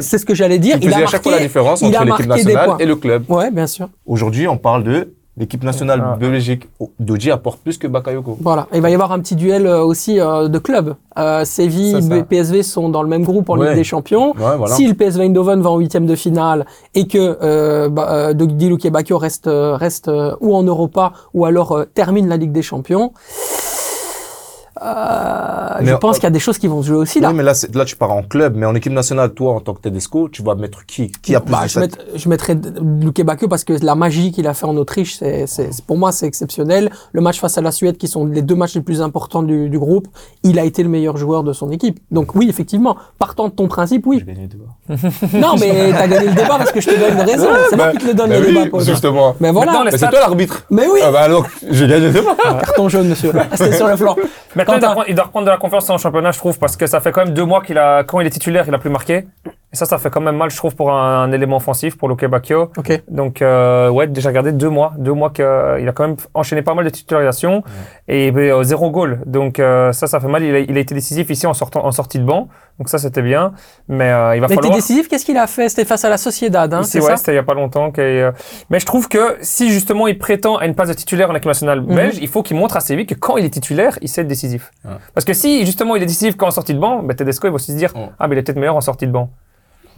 c'est ce que j'allais dire. Il Il a faisait à marqué, chaque fois la différence entre l'équipe marqué nationale et le club. Ouais, bien sûr. Aujourd'hui, on parle de l'équipe nationale Ah. de Belgique. Oh, Dodi apporte plus que Bakayoko. Voilà. Il va y avoir un petit duel euh, aussi euh, de clubs. Euh, Séville. B- PSV sont dans le même groupe en Ouais. Ligue des Champions. Ouais, voilà. Si le PSV Eindhoven va en huitième de finale et que euh, bah, euh, Lukebakio reste reste euh, ou en Europa ou alors euh, termine la Ligue des Champions, je pense euh, qu'il y a des choses qui vont se jouer aussi là. Oui, mais là, tu pars en club, mais en équipe nationale, toi, en tant que Tedesco, tu vas mettre qui Qui a plus Bah, de je, mettrais- je mettrais Luke Bakio parce que la magie qu'il a fait en Autriche, c'est, c'est, c'est- pour moi, c'est exceptionnel. Le match face à la Suède, qui sont les deux matchs les plus importants du, du groupe, il a été le meilleur joueur de son équipe. Donc oui, effectivement, partant de ton principe, oui. *laughs* Non, mais t'as gagné le débat parce que je te donne raison. C'est moi qui te le donne Bah le oui, débat. Justement. Mais voilà. C'est toi l'arbitre. Mais oui, Ah bah alors, j'ai gagné deux fois. carton jaune, monsieur. Restez *laughs* sur le flanc. Il doit, reprendre de la confiance le championnat, je trouve, parce que ça fait quand même deux mois qu'il a, quand il est titulaire, il a plus marqué. Et ça, ça fait quand même mal, je trouve, pour un, un élément offensif, pour Luke Bacchio. Ok. Donc, euh, ouais, déjà regardé deux mois, deux mois qu'il a quand même enchaîné pas mal de titularisations et euh, zéro goal. Donc, euh, ça, ça fait mal. Il a, il a été décisif ici en, sortant, en sortie de banc. Donc, ça, c'était bien. Mais euh, il va Mais falloir. décisif, qu'est-ce qu'il a fait? C'était face à la Sociedad, hein, c'est ouais, ça? c'était il y a pas longtemps. a- Mais je trouve que si justement il prétend à une place de titulaire en équipe nationale Mhm. belge, il faut qu'il montre assez vite que quand il est titulaire, il sait être décisif. Parce que si justement il est décisif quand en sortie de banc, ben Tedesco il va aussi se dire ah mais il est peut-être meilleur en sortie de banc.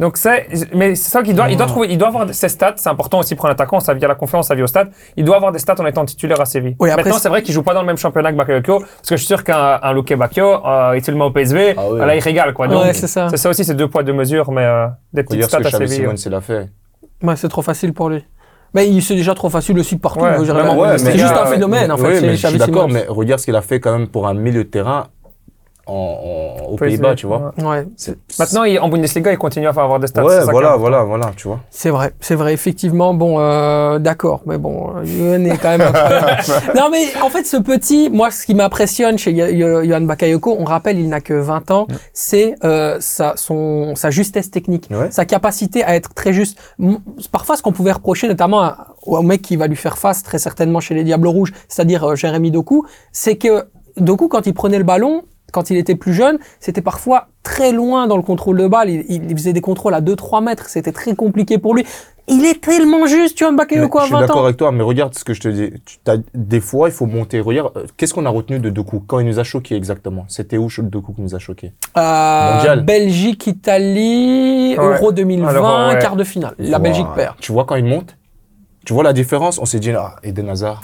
Donc c'est, mais c'est ça qu'il doit, il doit trouver, il doit avoir ses stats. C'est important aussi pour un attaquant, ça vient la confiance, ça vient au stade. Il doit avoir des stats en étant titulaire à Séville. Oui, après, Maintenant c'est- c'est vrai qu'il joue pas dans le même championnat que Bakayoko, parce que je suis sûr qu'un un Luke Bakio, euh, il se le met au PSV, Ah oui. là il régale quoi. Donc Ouais, c'est ça. c'est ça aussi, c'est deux poids deux mesures, mais euh, des petites Regarde ce stats à Séville. C'est l'a fait. Ouais, c'est trop facile pour lui. Mais il c'est déjà trop facile aussi partout. Ouais, ouais, c'est juste un mais- phénomène en fait. Oui, c'est mais je suis d'accord, Simons. mais regarde ce qu'il a fait quand même pour un milieu de terrain en, en- aux Pays-Bas, tu vois. ouais. Maintenant, il- en Bundesliga, il continue à faire avoir des stats. Ouais, voilà, voilà, voilà, tu vois. c'est vrai, c'est vrai, effectivement. Bon, euh, d'accord, mais bon, euh, Yohan est quand même *laughs* non, mais en fait, ce petit, moi, ce qui m'impressionne chez Yo- Yo- Yohan Bakayoko, on rappelle, il n'a que 20 ans, c'est euh, sa, son, sa justesse technique, Ouais. sa capacité à être très juste. Parfois, ce qu'on pouvait reprocher, notamment à- au mec qui va lui faire face très certainement chez les Diables Rouges, c'est-à-dire euh, Jérémy Doku, c'est que Doku, quand il prenait le ballon, quand il était plus jeune, c'était parfois très loin dans le contrôle de balle. Il, il faisait des contrôles à 2-3 mètres. C'était très compliqué pour lui. Il est tellement juste, tu vois, Bakayoko à je suis 20 d'accord ans. avec toi, mais regarde ce que je te dis. Tu des fois, il faut monter. Regarde, euh, qu'est-ce qu'on a retenu de Doku Quand il nous a choqué exactement? C'était où le Doku qui nous a choqué? Euh, Mondial. Belgique, Italie, Ouais. Euro 2020, Alors, ouais. quart de finale. La Wow. Belgique perd. Tu vois quand il monte? Tu vois la différence? On s'est dit, ah, Eden Hazard,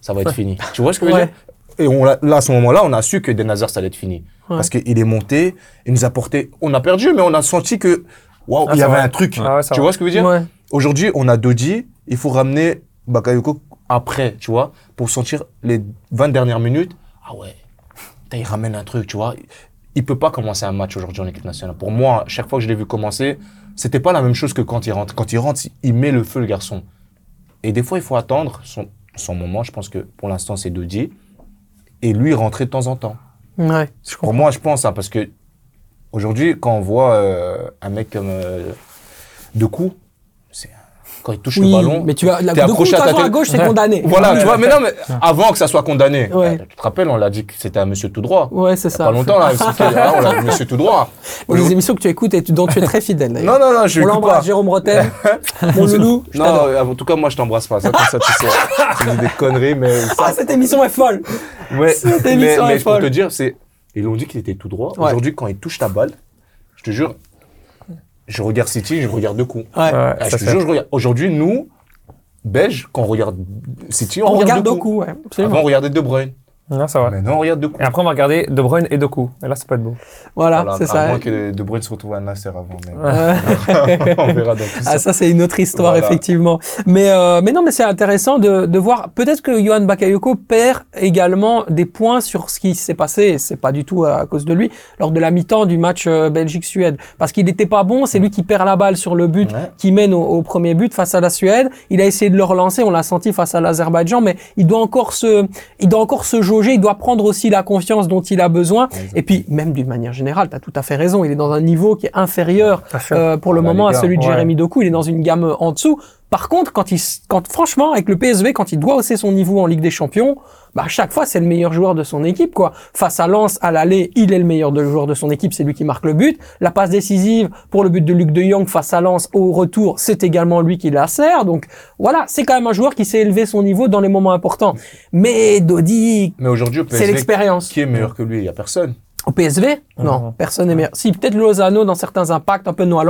ça va être *laughs* fini. Tu vois ce que je veux Ouais. dire? Et on, là, à ce moment-là, on a su que Eden Hazard, ça allait être fini. Ouais. Parce qu'il est monté, il nous a porté. On a perdu, mais on a senti que, waouh, Ah, il y avait un truc. Ah ouais, tu vois ce que je veux dire Ouais. Aujourd'hui, on a Dodi, il faut ramener Bakayoko après, tu vois, pour sentir les 20 dernières minutes. Ah ouais, il ramène un truc, tu vois. Il peut pas commencer un match aujourd'hui en équipe nationale. Pour moi, chaque fois que je l'ai vu commencer, c'était pas la même chose que quand il rentre. Quand il rentre, il met le feu, le garçon. Et des fois, il faut attendre son, son moment. Je pense que pour l'instant, c'est Dodi. Et lui, rentrer de temps en temps. Ouais. Pour moi, je pense, hein, parce que aujourd'hui, quand on voit euh, un mec comme euh, Dekou, c'est quand il touche Oui, le ballon. mais tu vas, la coup, à ta façon, à tête. gauche, c'est condamné. Voilà, tu vois, mais non, mais avant que ça soit condamné, Ouais. euh, tu te rappelles, on l'a dit que c'était un monsieur tout droit. Ouais, c'est ça. Pas longtemps, là, *laughs* ah, on l'a dit monsieur tout droit. Les émissions que tu écoutes et dont tu es très fidèle. Non, non, non, je On l'embrasse, Jérôme Rotel. *laughs* Mon loulou, je Non, euh, en tout cas, moi, je t'embrasse pas. Ça, ça, tu sais. Tu dis des conneries, mais Ah, cette émission est folle. Ouais, Cette mais, émission mais est folle. te dire, c'est. Ils ont dit qu'il était tout droit. Aujourd'hui, quand il touche ta balle, je te jure, je regarde City, je regarde deux coups. Ouais. Ouais, Ah, je te c'est- jure, je regarde. Aujourd'hui, nous, Belges, quand on regarde City, on, On regarde deux beaucoup, ouais. Absolument. Avant, on regardait De Bruyne. Non, ça va. Maintenant, on regarde deux coups. Et après, on va regarder De Bruyne et Doku. Et là, ça peut être beau. Voilà, Voilà, c'est À ça. moins que De Bruyne se retrouve à Nasser avant. Mais *laughs* on verra dans tout ça. Ah, ça, c'est une autre histoire, Voilà. effectivement. Mais, euh, mais non, mais c'est intéressant de, de voir. Peut-être que Johan Bakayoko perd également des points sur ce qui s'est passé, et c'est pas du tout à cause de lui, lors de la mi-temps du match euh, Belgique-Suède. Parce qu'il n'était pas bon, c'est lui qui perd la balle sur le but, Ouais. qui mène au, au premier but face à la Suède. Il a essayé de le relancer, on l'a senti face à l'Azerbaïdjan, mais il doit encore se, il doit encore se jauger, il doit prendre aussi la confiance dont il a besoin. Et puis, même d'une manière générale, tu as tout à fait raison, il est dans un niveau qui est inférieur euh, pour le Ah, la moment à celui de. Jérémy Doku, il est dans une gamme en dessous. Par contre, quand il, quand franchement, avec le PSV, quand il doit hausser son niveau en Ligue des Champions, bah, à chaque fois, c'est le meilleur joueur de son équipe, quoi. Face à Lens, à l'aller, il est le meilleur de joueur de son équipe, c'est lui qui marque le but. La passe décisive pour le but de Luc de Jong face à Lens au retour, c'est également lui qui la sert. Donc, voilà, c'est quand même un joueur qui sait élever son niveau dans les moments importants. Mais Dodi, Mais aujourd'hui, au c'est l'expérience. qui est meilleur que lui? Il n'y a personne. Au PSV Non, personne n'est meilleur. Si, peut-être Lozano dans certains impacts, un peu Noah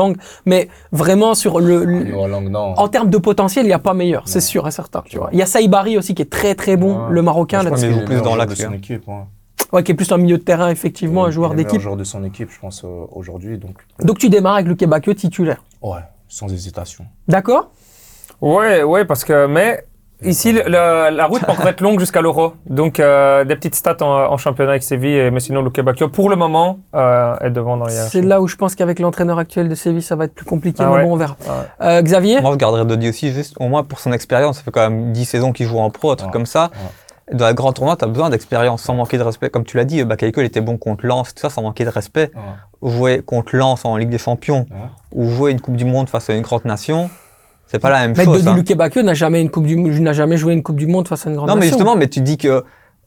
mais vraiment sur le, le- Noah Lang, non. en termes de potentiel, il n'y a pas meilleur, c'est sûr et certain. Tu vois. Il y a Saïbari aussi qui est très très bon, Ouais. le Marocain, Je là, pense il joue plus dans l'axe, son hein. équipe. ouais. ouais, qui est plus un milieu de terrain, effectivement, un joueur d'équipe. joueur de son équipe, je pense, euh, aujourd'hui. Donc, Donc tu démarres avec le Bakio titulaire. ouais, sans hésitation. D'accord? Ouais, ouais, parce que, mais ici, le- le- la route peut encore être longue jusqu'à l'Euro. Donc, euh, des petites stats en, en championnat avec Séville, mais sinon, Luke Bacchio, pour le moment, euh, est devant dans les C'est là où je pense qu'avec l'entraîneur actuel de Séville, ça va être plus compliqué, Ah mais ouais. bon, on verra. Ouais. Euh, Xavier Moi, je garderais Dodi aussi, juste au moins pour son expérience. Ça fait quand même 10 saisons qu'il joue en pro, un truc Ouais. comme ça. Dans les grands tournois, tu as besoin d'expérience sans manquer de respect. Comme tu l'as dit, Bakayoko, il était bon contre Lens, tout ça, sans manquer de respect. Jouer contre Lens en Ligue des Champions ou jouer une Coupe du Monde face à une grande nation, c'est pas la même Mais chose. Dodi hein. N'a jamais une coupe du n'a jamais joué une coupe du monde face à une grande Non, mais justement, mais tu dis que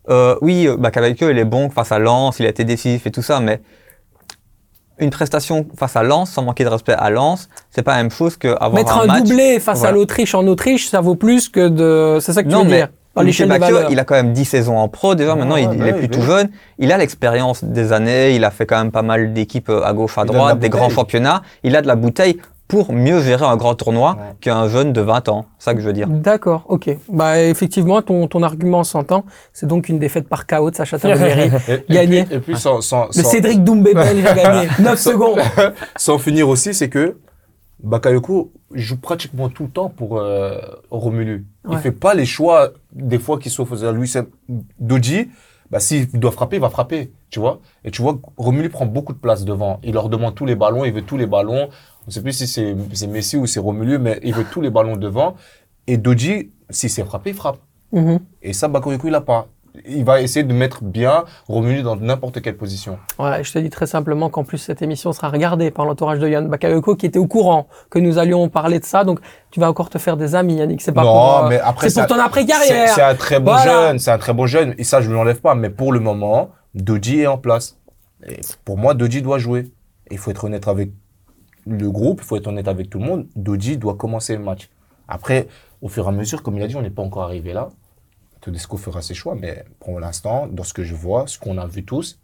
euh, oui, euh, Bakayoko, il est bon face à Lens, il a été décisif et tout ça, mais une prestation face à Lens, sans manquer de respect à Lens, c'est pas la même chose que avoir Mettre un, un, match. doublé face à l'Autriche en Autriche, ça vaut plus que de. C'est ça que tu Non, veux mais dire Bakio, il a quand même 10 saisons en pro déjà, maintenant Ouais, il, ouais, il est ouais, plus tout jeune. Il a l'expérience des années, il a fait quand même pas mal d'équipes euh, à gauche, à de droite, des bouteille. grands championnats. Il a de la bouteille pour mieux gérer un grand tournoi Ouais. qu'un jeune de 20 ans. C'est ça que je veux dire. D'accord, ok. Bah effectivement, ton, ton argument s'entend. C'est donc une défaite par KO de Sacha Taglieri. Et, *laughs* et Gagné. puis, et puis sans, sans, Le sans, Cédric Doumbé belge a gagné. *laughs* 9 secondes. *laughs* sans finir aussi, c'est que Bakayoko joue pratiquement tout le temps pour euh, Romelu. Il Ouais. fait pas les choix des fois qui sont faisés à lui. c'est- Doji, bah, s'il doit frapper, il va frapper. Tu vois? Et tu vois, Romelu prend beaucoup de place devant. Il leur demande tous les ballons, il veut tous les ballons. On ne sait plus si c'est Messi ou c'est Romelu, mais il veut tous les ballons devant. Et Doji, si c'est frappé, il frappe. Mhm. Et ça, Bakayoko, il l'a pas. Il va essayer de mettre bien Romelu dans n'importe quelle position. Ouais, je te dis très simplement qu'en plus cette émission sera regardée par l'entourage de Yann Bakayoko qui était au courant que nous allions parler de ça. Donc tu vas encore te faire des amis, Yannick. C'est pas non, pour, euh, mais après, c'est pour ton après-carrière. C'est c'est un très bon Voilà. jeune, c'est un très bon jeune. Et ça, je ne l'enlève pas. Mais pour le moment, Doji est en place. Pour moi, Doji doit jouer. Il faut être honnête avec le groupe, il faut être honnête avec tout le monde. Doji doit commencer le match. Après, au fur et à mesure, comme il a dit, on n'est pas encore arrivé là. Tedesco fera ses choix, mais pour l'instant, dans ce que je vois, ce qu'on a vu tous,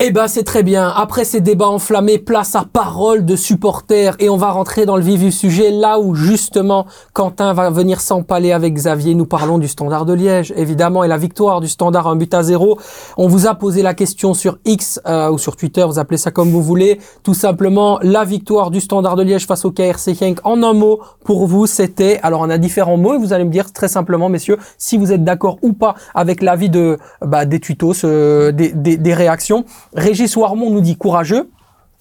Eh ben c'est très bien. Après ces débats enflammés, place à parole de supporters et on va rentrer dans le vif du sujet là où justement Quentin va venir s'empaler avec Xavier. Nous parlons du Standard de Liège évidemment et la victoire du Standard un but à zéro. On vous a posé la question sur X euh, ou sur Twitter, vous appelez ça comme vous voulez. Tout simplement la victoire du Standard de Liège face au KRC Genk. En un mot pour vous c'était alors on a différents mots et vous allez me dire très simplement messieurs si vous êtes d'accord ou pas avec l'avis de bah, des tutos, euh, des réactions. Régis Warmont nous dit courageux.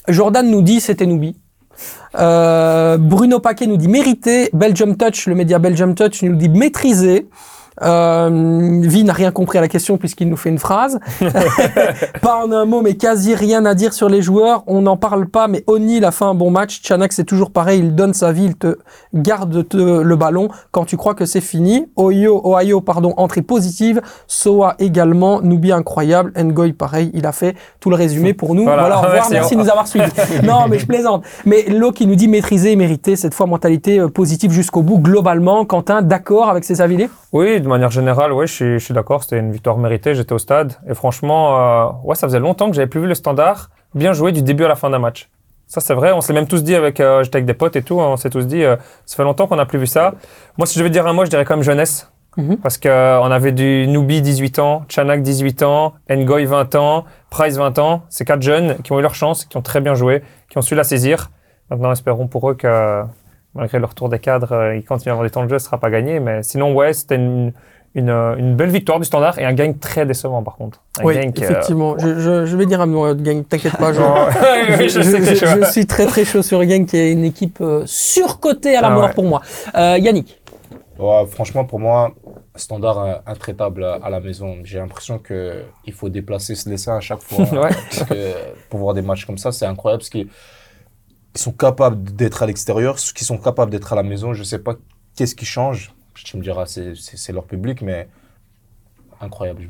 Jordan nous dit c'était Noubi. Euh, Bruno Paquet nous dit mérité. Belgium Touch, le média Belgium Touch nous dit maîtrisé. Euh, Vi n'a rien compris à la question puisqu'il nous fait une phrase. *laughs* pas en un mot, mais quasi rien à dire sur les joueurs. On n'en parle pas, mais O'Neill a fait un bon match. Chanak, c'est toujours pareil. Il donne sa vie, il te garde te- le ballon quand tu crois que c'est fini. Ohio, Ohio, pardon, entrée positive. Soa également. Nubi incroyable. Ngoy, pareil. Il a fait tout le résumé pour nous. Voilà. Voilà, au revoir. Merci. De nous avoir suivis. non, mais je plaisante. Mais Lo qui nous dit maîtriser et mériter, cette fois mentalité euh, positive jusqu'au bout. Globalement, Quentin, d'accord avec ces avis Oui, de manière générale, oui, je suis, je suis d'accord. C'était une victoire méritée. J'étais au stade. Et franchement, euh, ouais, ça faisait longtemps que j'avais plus vu le standard bien joué du début à la fin d'un match. Ça, c'est vrai. On s'est même tous dit avec, euh, j'étais avec des potes et tout. hein, on s'est tous dit, euh, ça fait longtemps qu'on n'a plus vu ça. Moi, si je devais dire un mot, je dirais quand même jeunesse. Mhm. Parce que euh, on avait du Nubi 18 ans, Chanak 18 ans, Ngoy 20 ans, Price 20 ans. C'est quatre jeunes qui ont eu leur chance, qui ont très bien joué, qui ont su la saisir. Maintenant, espérons pour eux que malgré le retour des cadres, euh, ils continuent à avoir des temps de jeu, ce sera pas gagné. Mais sinon, ouais, c'était une, une, euh, une belle victoire du standard et un gagne très décevant par contre. Un Oui, qui, euh, effectivement. Je, je, je vais dire un mot, euh, Gang, t'inquiète pas. Je, je que suis très très chaud sur Gang, qui est une équipe euh, surcotée à la Ah mort ouais. pour moi. Euh, Yannick. Ouais, franchement, pour moi, standard euh, intraitable à, à la maison. J'ai l'impression que il faut déplacer ce dessin à chaque fois. *laughs* Ouais. Parce que pour voir des matchs comme ça, c'est incroyable. Parce qu'ils ils sont capables d'être à l'extérieur, ceux qui sont capables d'être à la maison. Je sais pas qu'est-ce qui change. Tu me diras, c'est- leur public, mais incroyable.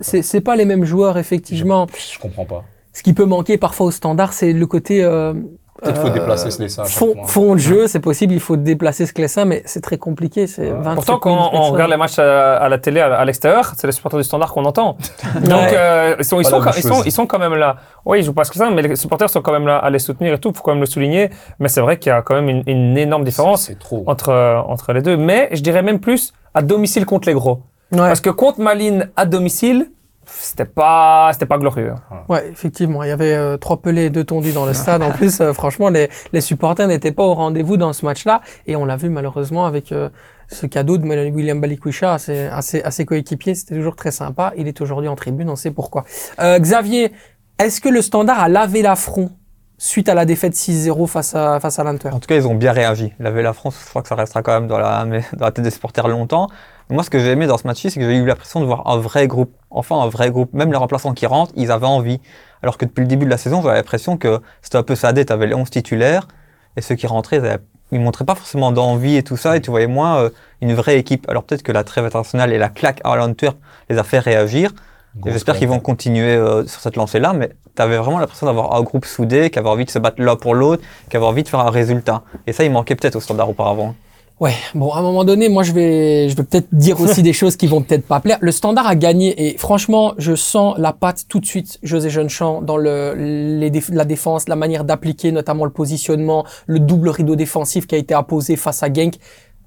C'est- c'est pas les mêmes joueurs, effectivement. Je, je comprends pas. Ce qui peut manquer parfois au standard, c'est le côté. Euh, Peut-être faut euh, déplacer ce dessin Fond, fond de jeu, c'est possible, il faut déplacer ce clessin, mais c'est très compliqué. C'est 20 Pourtant, quand on regarde les matchs à, à la télé, à, à l'extérieur, c'est les supporters du standard qu'on entend. *laughs* Donc, Ouais. euh, ils, sont, ils, sont, ils, sont, ils sont quand même là. Oui, ils jouent pas ce que ça, mais les supporters sont quand même là à les soutenir et tout. faut quand même le souligner. Mais c'est vrai qu'il y a quand même une, une énorme différence C'est trop. entre, euh, entre les deux. Mais je dirais même plus à domicile contre les gros. Ouais. Parce que contre Malines à domicile, c'était pas, c'était pas glorieux. Ouais, effectivement, il y avait euh, trois pelés et deux tondus dans le *laughs* stade. En plus, euh, franchement, les, les supporters n'étaient pas au rendez-vous dans ce match-là. Et on l'a vu malheureusement avec euh, ce cadeau de William Balikwisha à ses, à ses, à ses coéquipiers. C'était toujours très sympa. Il est aujourd'hui en tribune, on sait pourquoi. Euh, Xavier, est-ce que le standard a lavé l'affront suite à la défaite 6-0 face à, face à l'Inter? En tout cas, ils ont bien réagi. Laver la France, je crois que ça restera quand même dans la, *laughs* dans la tête des supporters longtemps. Moi, ce que j'ai aimé dans ce match-ci, c'est que j'ai eu l'impression de voir un vrai groupe. Enfin, un vrai groupe. Même les remplaçants qui rentrent, ils avaient envie. Alors que depuis le début de la saison, j'avais l'impression que c'était un peu sadé. T'avais les 11 titulaires. Et ceux qui rentraient, ils, avaient- ils montraient pas forcément d'envie et tout ça. Et tu voyais moins euh, une vraie équipe. Alors peut-être que la trêve internationale et la claque à l'Antwerp les a fait réagir. J'espère qu'ils vont continuer euh, sur cette lancée-là, mais tu avais vraiment l'impression d'avoir un groupe soudé, qui avait envie de se battre l'un pour l'autre, qui avait envie de faire un résultat. Et ça, il manquait peut-être au standard auparavant. Ouais, bon, à un moment donné, moi, je vais, je vais peut-être dire aussi *laughs* des choses qui vont peut-être pas plaire. Le standard a gagné et franchement, je sens la patte tout de suite, José Jeunechamp, dans le, les déf- la défense, la manière d'appliquer notamment le positionnement, le double rideau défensif qui a été apposé face à Genk.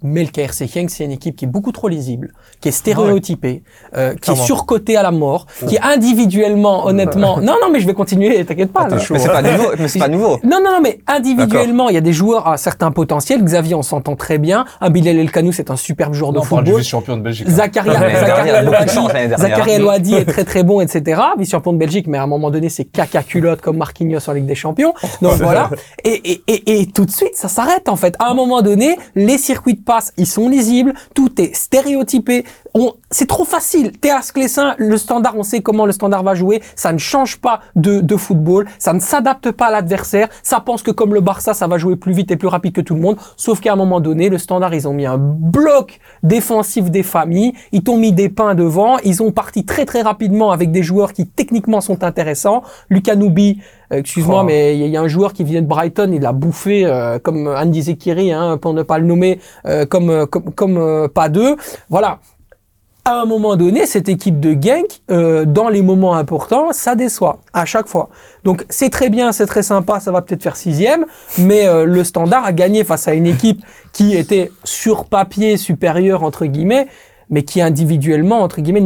Mais le KRC Genk, c'est une équipe qui est beaucoup trop lisible, qui est stéréotypée, euh, qui est surcotée à la mort, qui est individuellement, honnêtement. *laughs* Non, non, mais je vais continuer, t'inquiète pas. là. Mais c'est pas nouveau. Mais c'est pas nouveau. Non, non, non, mais individuellement, il y a des joueurs à certains potentiels. Xavier, on s'entend très bien. Un Bilal El c'est un superbe joueur Non, de on parle du football. vice-champion de Belgique. hein. Zakaria, Zakaria Ouadi est très très bon, etc. Vice-champion de Belgique, mais à un moment donné, c'est caca culotte comme Marquinhos en Ligue des Champions. Donc *laughs* voilà. Et, et, et, et tout de suite, ça s'arrête en fait. À un moment donné, les circuits de ils sont lisibles, tout est stéréotypé. C'est trop facile. T'es à Sclessin, le standard, on sait comment le standard va jouer. Ça ne change pas de, de football. Ça ne s'adapte pas à l'adversaire. Ça pense que comme le Barça, ça va jouer plus vite et plus rapide que tout le monde. Sauf qu'à un moment donné, le standard, ils ont mis un bloc défensif des familles. Ils t'ont mis des pains devant. Ils ont parti très très rapidement avec des joueurs qui techniquement sont intéressants. Lucas Noubi, euh, excuse-moi, Oh. mais il y, a un joueur qui vient de Brighton, il a bouffé euh, comme Andy Zekiri, hein, pour ne pas le nommer, euh, comme euh, comme, comme euh, pas deux. Voilà. À un moment donné, cette équipe de Genk, euh, dans les moments importants, ça déçoit à chaque fois. Donc c'est très bien, c'est très sympa, ça va peut-être faire sixième, mais euh, le Standard a gagné face à une équipe qui était sur papier supérieure entre guillemets, mais qui individuellement entre guillemets,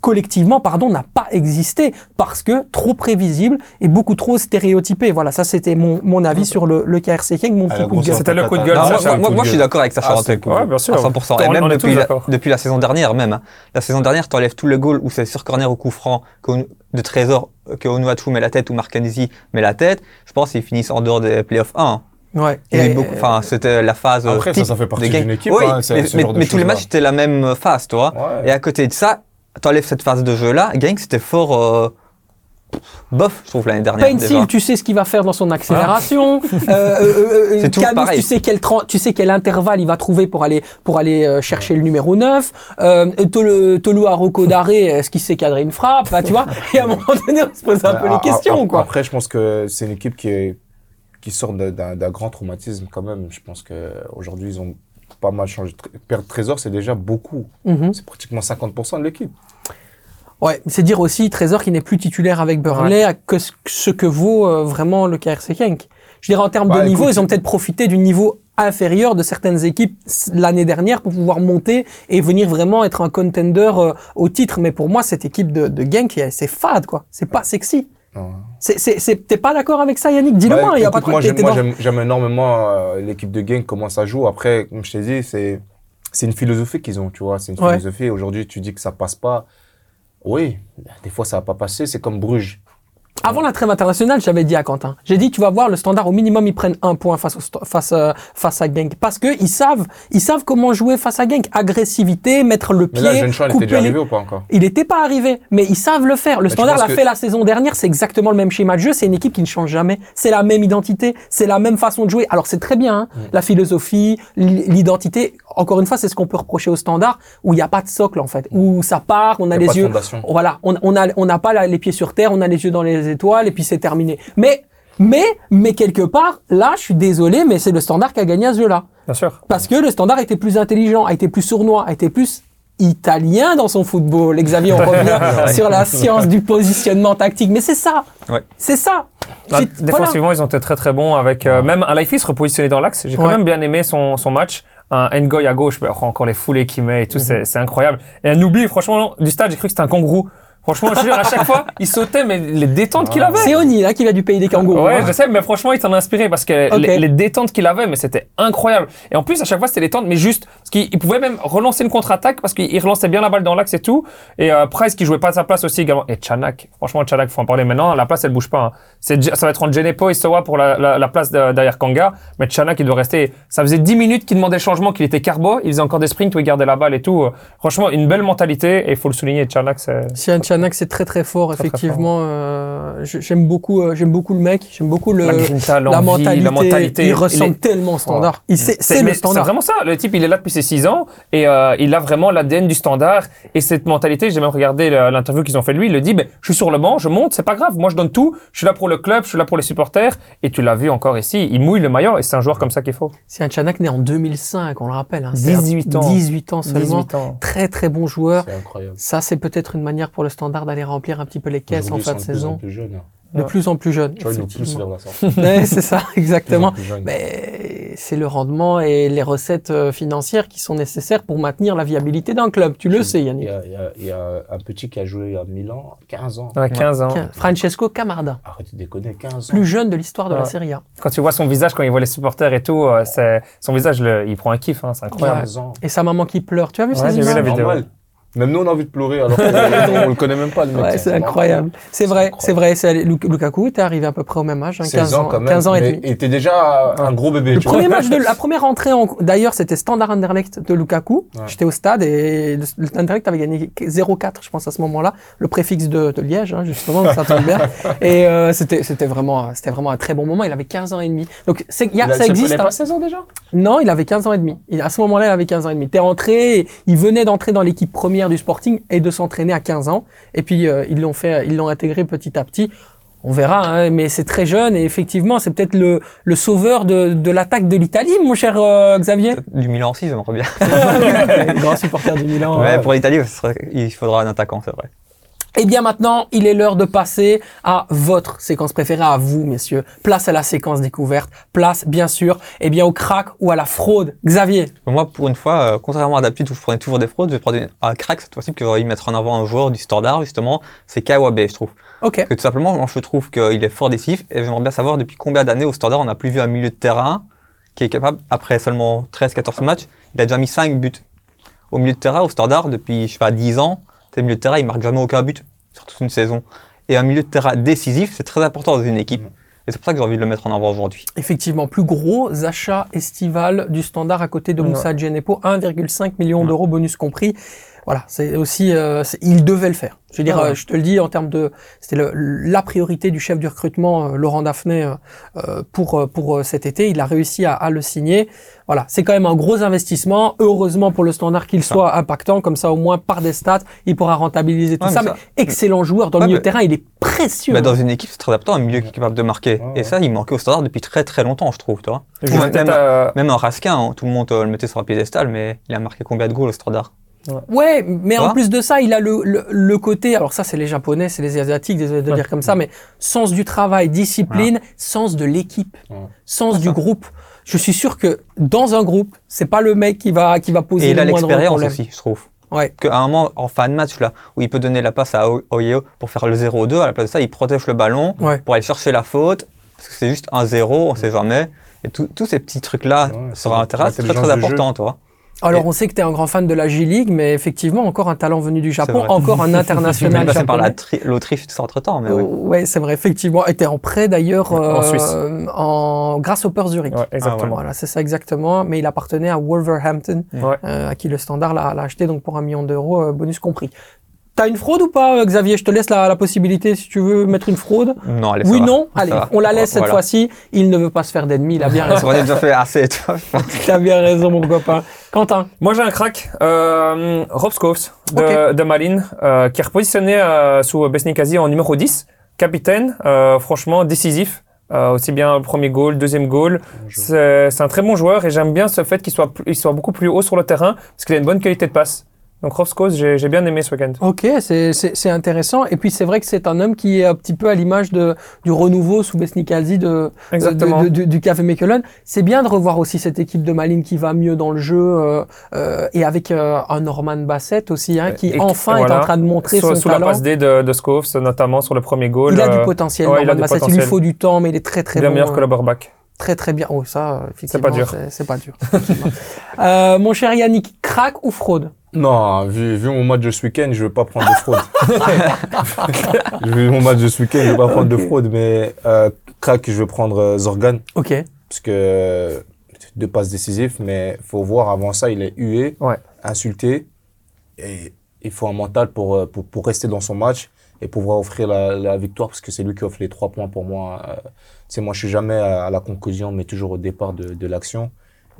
collectivement pardon, n'a pas existé parce que trop prévisible et beaucoup trop stéréotypé. Voilà, ça c'était mon, mon avis sur le, le KRC Genk, mon Ah, petit coup de gueule. C'était le coup de gueule, ça, moi, ça, le je suis d'accord avec Sacha Ah, Rantel. c'est Ouais, bien sûr. À 100%. Et On- même depuis la, depuis la saison dernière, même. hein. La saison dernière, tu enlèves tous les goals où c'est sur corner ou coup franc de Trésor que Onuachu met la tête ou Marcanesi met la tête. Je pense qu'ils finissent en dehors des playoffs 1. Ouais. Enfin, c'était la phase. euh, Après, ça, type ça fait partie d'une équipe, Oui, hein, mais, tous les matchs, c'était la même phase. Ouais. Et à côté de ça, t'enlèves cette phase de jeu-là. Gang, c'était fort. euh, bof, je trouve, l'année dernière. Pencil, déjà. tu sais ce qu'il va faire dans son accélération. *laughs* Euh, euh, euh, tout Camus, tu sais quel tu sais quel intervalle il va trouver pour aller pour aller euh, chercher le numéro 9. Euh, Tolu Tolu Aroko Daré, est-ce qu'il sait cadrer une frappe? Bah, Tu vois *laughs* Et à un moment donné, on se pose un peu Ah, les questions, quoi. Après, je pense que c'est une équipe qui, est, qui sort de- d'un grand traumatisme quand même. Je pense qu'aujourd'hui, ils ont pas mal changé. Perdre Trésor, c'est déjà beaucoup. Mhm. C'est pratiquement 50% de l'équipe. Ouais, c'est dire aussi Trésor qui n'est plus titulaire avec Burnley, à que ce- que vaut euh, vraiment le KRC Genk. Je dirais en termes Bah, de niveau, écoute, ils ont peut-être profité du niveau inférieur de certaines équipes l'année dernière pour pouvoir monter et venir vraiment être un contender euh, au titre. Mais pour moi, cette équipe de, de Genk, euh, c'est fade, quoi. C'est pas sexy. T'es pas d'accord avec ça, Yannick? Dis-le Ouais, moi, il y a pas de moi, j'aime, énormément euh, l'équipe de Gang, comment ça joue. Après, comme je t'ai dit, c'est, c'est une philosophie qu'ils ont, tu vois. C'est une Ouais. philosophie. Aujourd'hui, tu dis que ça passe pas. Oui, des fois, ça va pas passer. C'est comme Bruges. Avant la trêve internationale, j'avais dit à Quentin, j'ai dit tu vas voir le standard au minimum ils prennent un point face au face euh, face à Genk parce que ils savent ils savent comment jouer face à Genk, agressivité, mettre le Mais pied, là, Jeune Chan était couper déjà arrivé ou pas encore? Il n'était pas arrivé, mais ils savent le faire. Le Mais Standard l'a que- fait la saison dernière, c'est exactement le même schéma de jeu. C'est une équipe qui ne change jamais. C'est la même identité, c'est la même façon de jouer. Alors c'est très bien, hein, Mm. la philosophie, l'identité. Encore une fois, c'est ce qu'on peut reprocher au Standard, où il n'y a pas de socle en fait, où ça part, on a, a les yeux, voilà, on on a on n'a pas la- les pieds sur terre, on a les yeux dans les étoiles et puis c'est terminé. Mais mais mais quelque part, là, je suis désolé, mais c'est le Standard qui a gagné à ce jeu-là. Bien sûr. Parce que le standard était plus intelligent, a été plus sournois, a été plus italien dans son football. Xavier, on *laughs* revient sur la science du positionnement tactique. Mais c'est ça. Ouais. C'est ça. Là, voilà. défensivement, ils ont été très très bons avec euh, même un Lifey se repositionner dans l'axe. J'ai quand Ouais. même bien aimé son, son match. Un Ngoy à gauche, bah, encore les foulées qu'il met et tout, Mhm. c'est- c'est incroyable. Et un oubli, franchement, du stade, j'ai cru que c'était un kangourou. Franchement, je veux dire, à chaque fois, il sautait, mais les détentes qu'il avait. C'est Oni là qui vient du pays des kangourous. Ouais, hein. je sais, mais franchement, il t'en a inspiré parce que les, les détentes qu'il avait, mais c'était incroyable. Et en plus, à chaque fois, c'était les détentes, mais juste, parce qu'il il pouvait même relancer une contre-attaque parce qu'il il relançait bien la balle dans l'axe et tout. Et euh, Price qui jouait pas à sa place aussi également. Et Chanak, franchement, Chanak, faut en parler maintenant. La place, elle bouge pas. hein. C'est, ça va être entre Genepo et Sowa pour la, la, la place de- derrière Kanga. Mais Chanak, il doit rester. Ça faisait 10 minutes qu'il demandait le changement, qu'il était carbo. Il faisait encore des sprints où il gardait la balle et tout. Franchement, une belle mentalité. Et il faut le souligner, Chanak, c'est. Chanak, c'est très très fort, Très, effectivement. euh, j'aime beaucoup, euh, j'aime beaucoup le mec, j'aime beaucoup le, La grinta, la mentalité. la mentalité. Il ressemble tellement au standard. C'est c'est le standard. C'est vraiment ça. Le type, il est là depuis ses 6 ans et euh, il a vraiment l'ADN du standard. Et cette mentalité, j'ai même regardé l'interview qu'ils ont fait de lui. Il le dit, ben, je suis sur le banc, je monte, c'est pas grave. Moi, je donne tout. Je suis là pour le club, je suis là pour les supporters. Et tu l'as vu encore ici, il mouille le maillot et c'est un joueur comme ça qu'il faut. Sian Chanak né en 2005, on le rappelle. hein. C'est un- 18 ans. 18 ans seulement. 18 ans. Très très bon joueur. C'est incroyable. Ça, c'est peut-être une manière pour le standard d'aller remplir un petit peu les caisses en fin de ils sont de plus en saison. plus jeunes, hein. de Ouais. plus en plus jeune. Tu vois, ils nous poussent effectivement. vers la sortie. Ouais, c'est ça, exactement. Mais c'est le rendement et les recettes euh, financières qui sont nécessaires pour maintenir la viabilité d'un club. Tu le sais, Il Yannick. y, a, il y a- il y a un petit qui a joué à Milan, 15 ans. Ouais, 15 ans. Francesco Camarda, Arrêtez de déconner, 15 ans. plus jeune de l'histoire de la Ouais. Serie A. Quand tu vois son visage, quand il voit les supporters et tout, euh, son visage, le- il prend un kiff, hein, c'est incroyable. 15 ans. Et sa maman qui pleure. Tu as vu Ouais, ces j'ai vu la images vidéo. Normal. Même nous, on a envie de pleurer alors qu'on le connaît même pas, le mec. Ouais, c'est incroyable. C'est vrai, c'est vrai. Lukaku était arrivé à peu près au même âge, hein, 16 15 ans, quand même. 15 ans et demi. Il était déjà un gros bébé. Le tu vois. premier match de la première entrée en d'ailleurs c'était Standard Anderlecht de Lukaku. Ouais. J'étais au stade et le le Anderlecht avait gagné 0-4 je pense à ce moment-là, le préfixe de, de Liège hein, justement ça tombe bien. Et euh, c'était vraiment c'était vraiment un très bon moment, il avait 15 ans et demi. Donc il y a- Il a- ça existe Il hein. pas 16 ans déjà? Non, il avait 15 ans et demi. Il- à ce moment-là, il avait 15 ans et demi. T'es rentré, il venait d'entrer dans l'équipe première du Sporting et de s'entraîner à 15 ans. Et puis euh, ils l'ont fait, ils l'ont intégré petit à petit. On verra, hein, mais c'est très jeune et effectivement, c'est peut-être le, le sauveur de, de l'attaque de l'Italie, mon cher euh, Xavier. Du Milan aussi, j'aimerais bien. *laughs* *laughs* Grand supporter du Milan. Ouais, pour l'Italie, il faudra un attaquant, c'est vrai. Eh bien maintenant, il est l'heure de passer à votre séquence préférée, à vous, messieurs. Place à la séquence découverte. Place, bien sûr, eh bien au crack ou à la fraude. Xavier. Moi, pour une fois, euh, contrairement à d'habitude où je prenais toujours des fraudes, je vais prendre un crack cette fois-ci, que envie de mettre en avant un joueur du Standard, justement, c'est Kawabe, je trouve. Ok. Parce que tout simplement, moi, je trouve qu'il est fort décisif et j'aimerais bien savoir depuis combien d'années au Standard on n'a plus vu un milieu de terrain qui est capable, après seulement 13-14 matchs, il a déjà mis 5 buts. Au milieu de terrain, au Standard, depuis, je sais pas, 10 ans, tes milieu de terrain, il marque jamais aucun but sur toute une saison. Et un milieu de terrain décisif, c'est très important dans une équipe. Et c'est pour ça que j'ai envie de le mettre en avant aujourd'hui. Effectivement, plus gros achat estival du standard à côté de. Moussa Djenepo, 1,5 million d'euros bonus compris. Voilà, c'est aussi, euh, il devait le faire. Je veux dire, Ah ouais. euh, je te le dis en termes de, c'était le- la priorité du chef du recrutement, euh, Laurent Daphné, euh, pour pour cet été. Il a réussi à, à le signer. Voilà, c'est quand même un gros investissement. Heureusement pour le standard qu'il soit impactant, comme ça au moins par des stats, il pourra rentabiliser tout Ouais, ça. mais excellent joueur dans le milieu mais- de terrain, il est précieux. Mais hein. dans une équipe, c'est très important, un milieu qui est capable de marquer. Ouais, Et ça, il manquait au Standard depuis très très longtemps, je trouve, même, euh, même un Raskin, hein, tout le monde euh, le mettait sur un piédestal, mais il a marqué combien de goals au Standard? Ouais, mais en vois plus de ça, il a le, le, le côté, alors ça c'est les Japonais, c'est les Asiatiques, désolé de Ouais. dire comme ça, mais sens du travail, discipline, sens de l'équipe, Ouais. sens du groupe. Je suis sûr que dans un groupe, c'est pas le mec qui va qui va poser Et il a l'expérience aussi, je trouve. Ouais. Qu'à un moment, en fin de match, là, où il peut donner la passe à Oyeo pour faire le 0-2, à la place de ça, il protège le ballon Ouais. pour aller chercher la faute, parce que c'est juste un 0, on sait jamais. Et tous ces petits trucs-là Ouais, sur un terrain, c'est très très important, toi. Alors Et- on sait que tu es un grand fan de la J-League, mais effectivement encore un talent venu du Japon, encore un *laughs* international passé par la l'Autriche entre temps, mais Oh, oui. ouais, c'est vrai, effectivement. était en prêt d'ailleurs Ouais, en euh, Suisse. en Grasshopper Zurich. ouais, exactement. Voilà, c'est ça exactement. Mais il appartenait à Wolverhampton, Ouais. euh, à qui le standard l'a l'a acheté donc pour un million d'euros, euh, bonus compris. T'as une fraude ou pas, euh, Xavier? Je te laisse la, la possibilité si tu veux mettre une fraude. Non, allez, ça oui, va. non? Ça Allez, va. on la laisse cette fois-ci. Il ne veut pas se faire d'ennemis. Il a bien *laughs* On raison. a déjà fait assez, tu vois. *laughs* T'as bien raison, mon copain. Quentin. Moi j'ai un crack, euh, Rob Scholes de, Ok. de Malines, euh, qui est repositionné euh, sous Besnikazi en numéro 10, capitaine, euh, franchement décisif. Euh, aussi bien le premier goal, deuxième goal. C'est un très bon joueur et j'aime bien ce fait qu'il soit, plus- il soit beaucoup plus haut sur le terrain parce qu'il a une bonne qualité de passe. Donc Rob Scholes, j'ai j'ai bien aimé ce week-end. Ok, c'est- c'est c'est intéressant. Et puis c'est vrai que c'est un homme qui est un petit peu à l'image de du renouveau sous Besnikazi de, Exactement. de- de- du Café Mechelen. C'est bien de revoir aussi cette équipe de Malines qui va mieux dans le jeu euh, euh, et avec euh, un Norman Bassett aussi, hein, qui Et enfin est voilà. en train de montrer Sur- son sous la talent. passe D de, de Scholes, notamment sur le premier goal. Il a du euh, potentiel, ouais, il Norman du Bassett. Il lui faut du temps, mais il est très très bien bon. meilleur que euh, le Borback. Très très bien. Oh, ça, effectivement, pas dur. c'est- C'est pas dur. *laughs* euh, mon cher Yannick, crack ou fraude? Non, vu, vu mon match de ce week-end, je veux pas prendre de fraude. *laughs* vu mon match de ce week-end, je veux pas prendre de fraude, mais euh, crack, je veux prendre euh, Zorgan, Ok. parce que euh, deux passes décisives, mais faut voir avant ça, il est hué, Ouais. insulté, et il faut un mental pour, euh, pour, pour rester dans son match et pouvoir offrir la, la victoire, parce que c'est lui qui offre les trois points pour moi. Euh, c'est moi, je suis jamais à, à la conclusion, mais toujours au départ de, de l'action.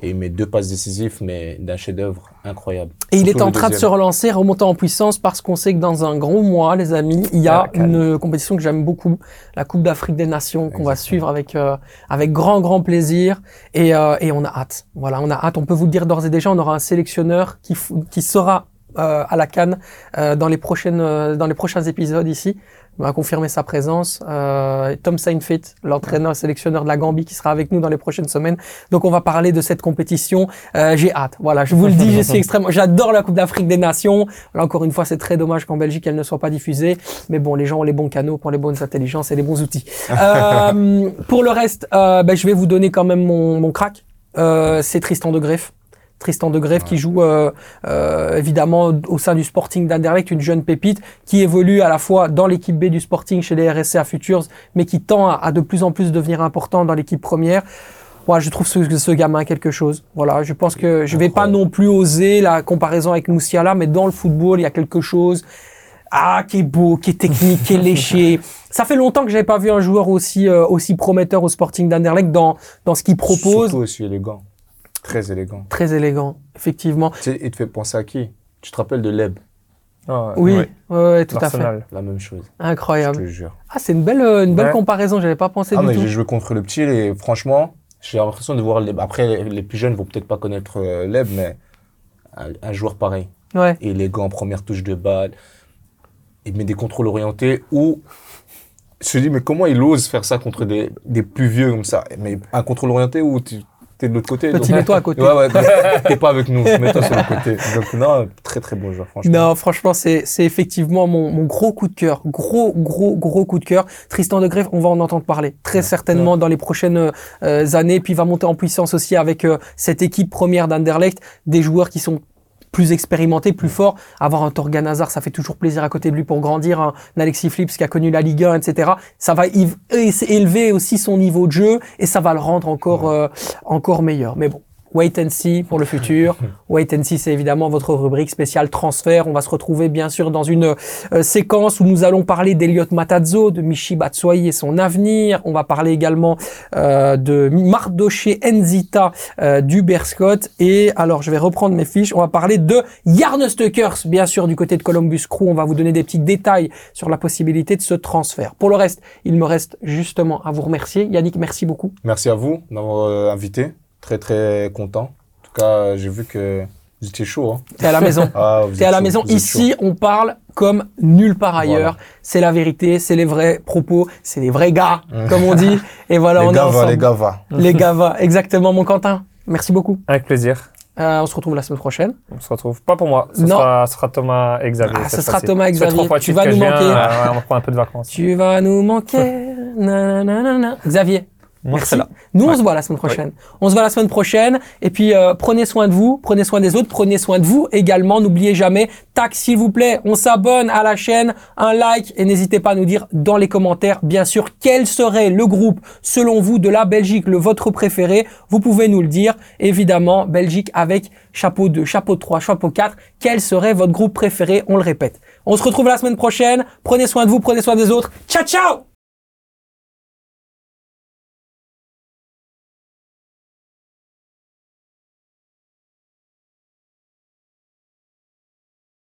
Et il met deux passes décisives, mais d'un chef-d'œuvre incroyable. Et il Surtout est en train de se relancer, remonter en puissance parce qu'on sait que dans un grand mois, les amis, il y a Ah, une compétition que j'aime beaucoup, la Coupe d'Afrique des Nations, qu'on va suivre avec euh, avec grand grand plaisir et euh, et on a hâte. Voilà, on a hâte. On peut vous le dire d'ores et déjà, on aura un sélectionneur qui qui sera euh, à la Cannes euh, dans les prochaines euh, dans les prochains épisodes ici. On va confirmer sa présence. Euh, Tom Seinfeld, l'entraîneur sélectionneur de la Gambie, qui sera avec nous dans les prochaines semaines. Donc on va parler de cette compétition. Euh, j'ai hâte. Voilà, je vous le dis, je suis *laughs* extrêmement. J'adore la Coupe d'Afrique des Nations. Là encore une fois, c'est très dommage qu'en Belgique elle ne soit pas diffusée. Mais bon, les gens ont les bons canaux pour les bonnes intelligences et les bons outils. *laughs* Euh, pour le reste, euh, ben, je vais vous donner quand même mon, mon crack. Euh, c'est Tristan de Greff. Tristan de Greff qui joue euh, euh, évidemment au sein du Sporting d'Anderlecht, une jeune pépite qui évolue à la fois dans l'équipe B du Sporting chez les RSC à Futures, mais qui tend à, à de plus en plus devenir important dans l'équipe première. Moi, je trouve ce, ce gamin quelque chose. Voilà, je pense que je vais pas non plus oser la comparaison avec Moussiala, mais dans le football, il y a quelque chose. Ah, qui est beau, qui est technique, qui est léché. *laughs* Ça fait longtemps que j'avais pas vu un joueur aussi euh, aussi prometteur au Sporting d'Anderlecht dans dans ce qu'il propose. Surtout aussi élégant. Très élégant. Très élégant, effectivement. Tu sais, il te fait penser à qui? Tu te rappelles de Leb? Ah, Oui, Ouais. ouais, ouais, tout à fait. La même chose. Je Incroyable. te jure. Ah, c'est une belle, euh, une belle comparaison. J'avais pas pensé Ah, du mais tout. j'ai joué contre le petit et franchement, j'ai l'impression de voir. Après, les- plus jeunes vont peut-être pas connaître euh, Leb, mais un, un joueur pareil. Ouais. Élégant, première touche de balle. Il met des contrôles orientés où. Je me dis, mais comment il ose faire ça contre des, des plus vieux comme ça? Mais un contrôle orienté où tu es de l'autre côté. Petit, mets-toi à côté. Ouais, ouais, t'es pas avec nous. Mets-toi sur le côté. *laughs* Donc, non, très très bon joueur, franchement. Non, franchement, c'est c'est effectivement mon, mon gros coup de cœur. Gros, gros, gros coup de cœur. Tristan de Greff, on va en entendre parler très certainement dans les prochaines euh, années. Puis il va monter en puissance aussi avec euh, cette équipe première d'Anderlecht, des joueurs qui sont plus expérimentés, plus forts. Avoir un Torgan Hazard, ça fait toujours plaisir à côté de lui pour grandir. Un Alexis Flips qui a connu la Ligue 1, etc. Ça va élever aussi son niveau de jeu et ça va le rendre encore, euh, encore meilleur. Mais bon. Wait and see pour le futur. *laughs* Wait and see, c'est évidemment votre rubrique spéciale transfert. On va se retrouver bien sûr dans une euh, séquence où nous allons parler d'Eliot Matazzo, de Michi Batshuayi et son avenir. On va parler également euh, de Mardoché Enzita euh, du Scott. Et alors, je vais reprendre mes fiches. On va parler de Jarno Stukers, bien sûr, du côté de Columbus Crew. On va vous donner des petits détails sur la possibilité de ce transfert. Pour le reste, il me reste justement à vous remercier. Yannick, merci beaucoup. Merci à vous d'avoir euh, invité. Très très content. En tout cas, j'ai vu que vous étiez chaud. Hein. T'es à la maison. *laughs* Ah, T'es à la chaud, maison. Ici, on parle comme nulle part ailleurs. C'est la vérité, c'est les vrais propos, c'est les vrais gars, comme on dit. *laughs* Et voilà, chaud. on Les est les *laughs* gars, va. Les gars, va. Exactement, mon Quentin. Merci beaucoup. Avec plaisir. Euh, on se retrouve la semaine prochaine. On se retrouve. Pas pour moi. Ce Non. Sera, ce sera Thomas et Xavier. Ah, ce sera. Thomas et Xavier. trois fois de Tu vas nous je viens, manquer. euh, ouais, on va prendre un peu de vacances. Tu vas nous manquer. Xavier. Merci. là. Nous, on se voit la semaine prochaine. On se voit la semaine prochaine. Et puis, euh, prenez soin de vous, prenez soin des autres, prenez soin de vous également. N'oubliez jamais, tac, s'il vous plaît, on s'abonne à la chaîne, un like et n'hésitez pas à nous dire dans les commentaires, bien sûr, quel serait le groupe, selon vous, de la Belgique, le vôtre préféré. Vous pouvez nous le dire. Évidemment, Belgique avec chapeau 2, chapeau 3, chapeau 4. Quel serait votre groupe préféré? On le répète. On se retrouve la semaine prochaine. Prenez soin de vous, prenez soin des autres. Ciao, ciao!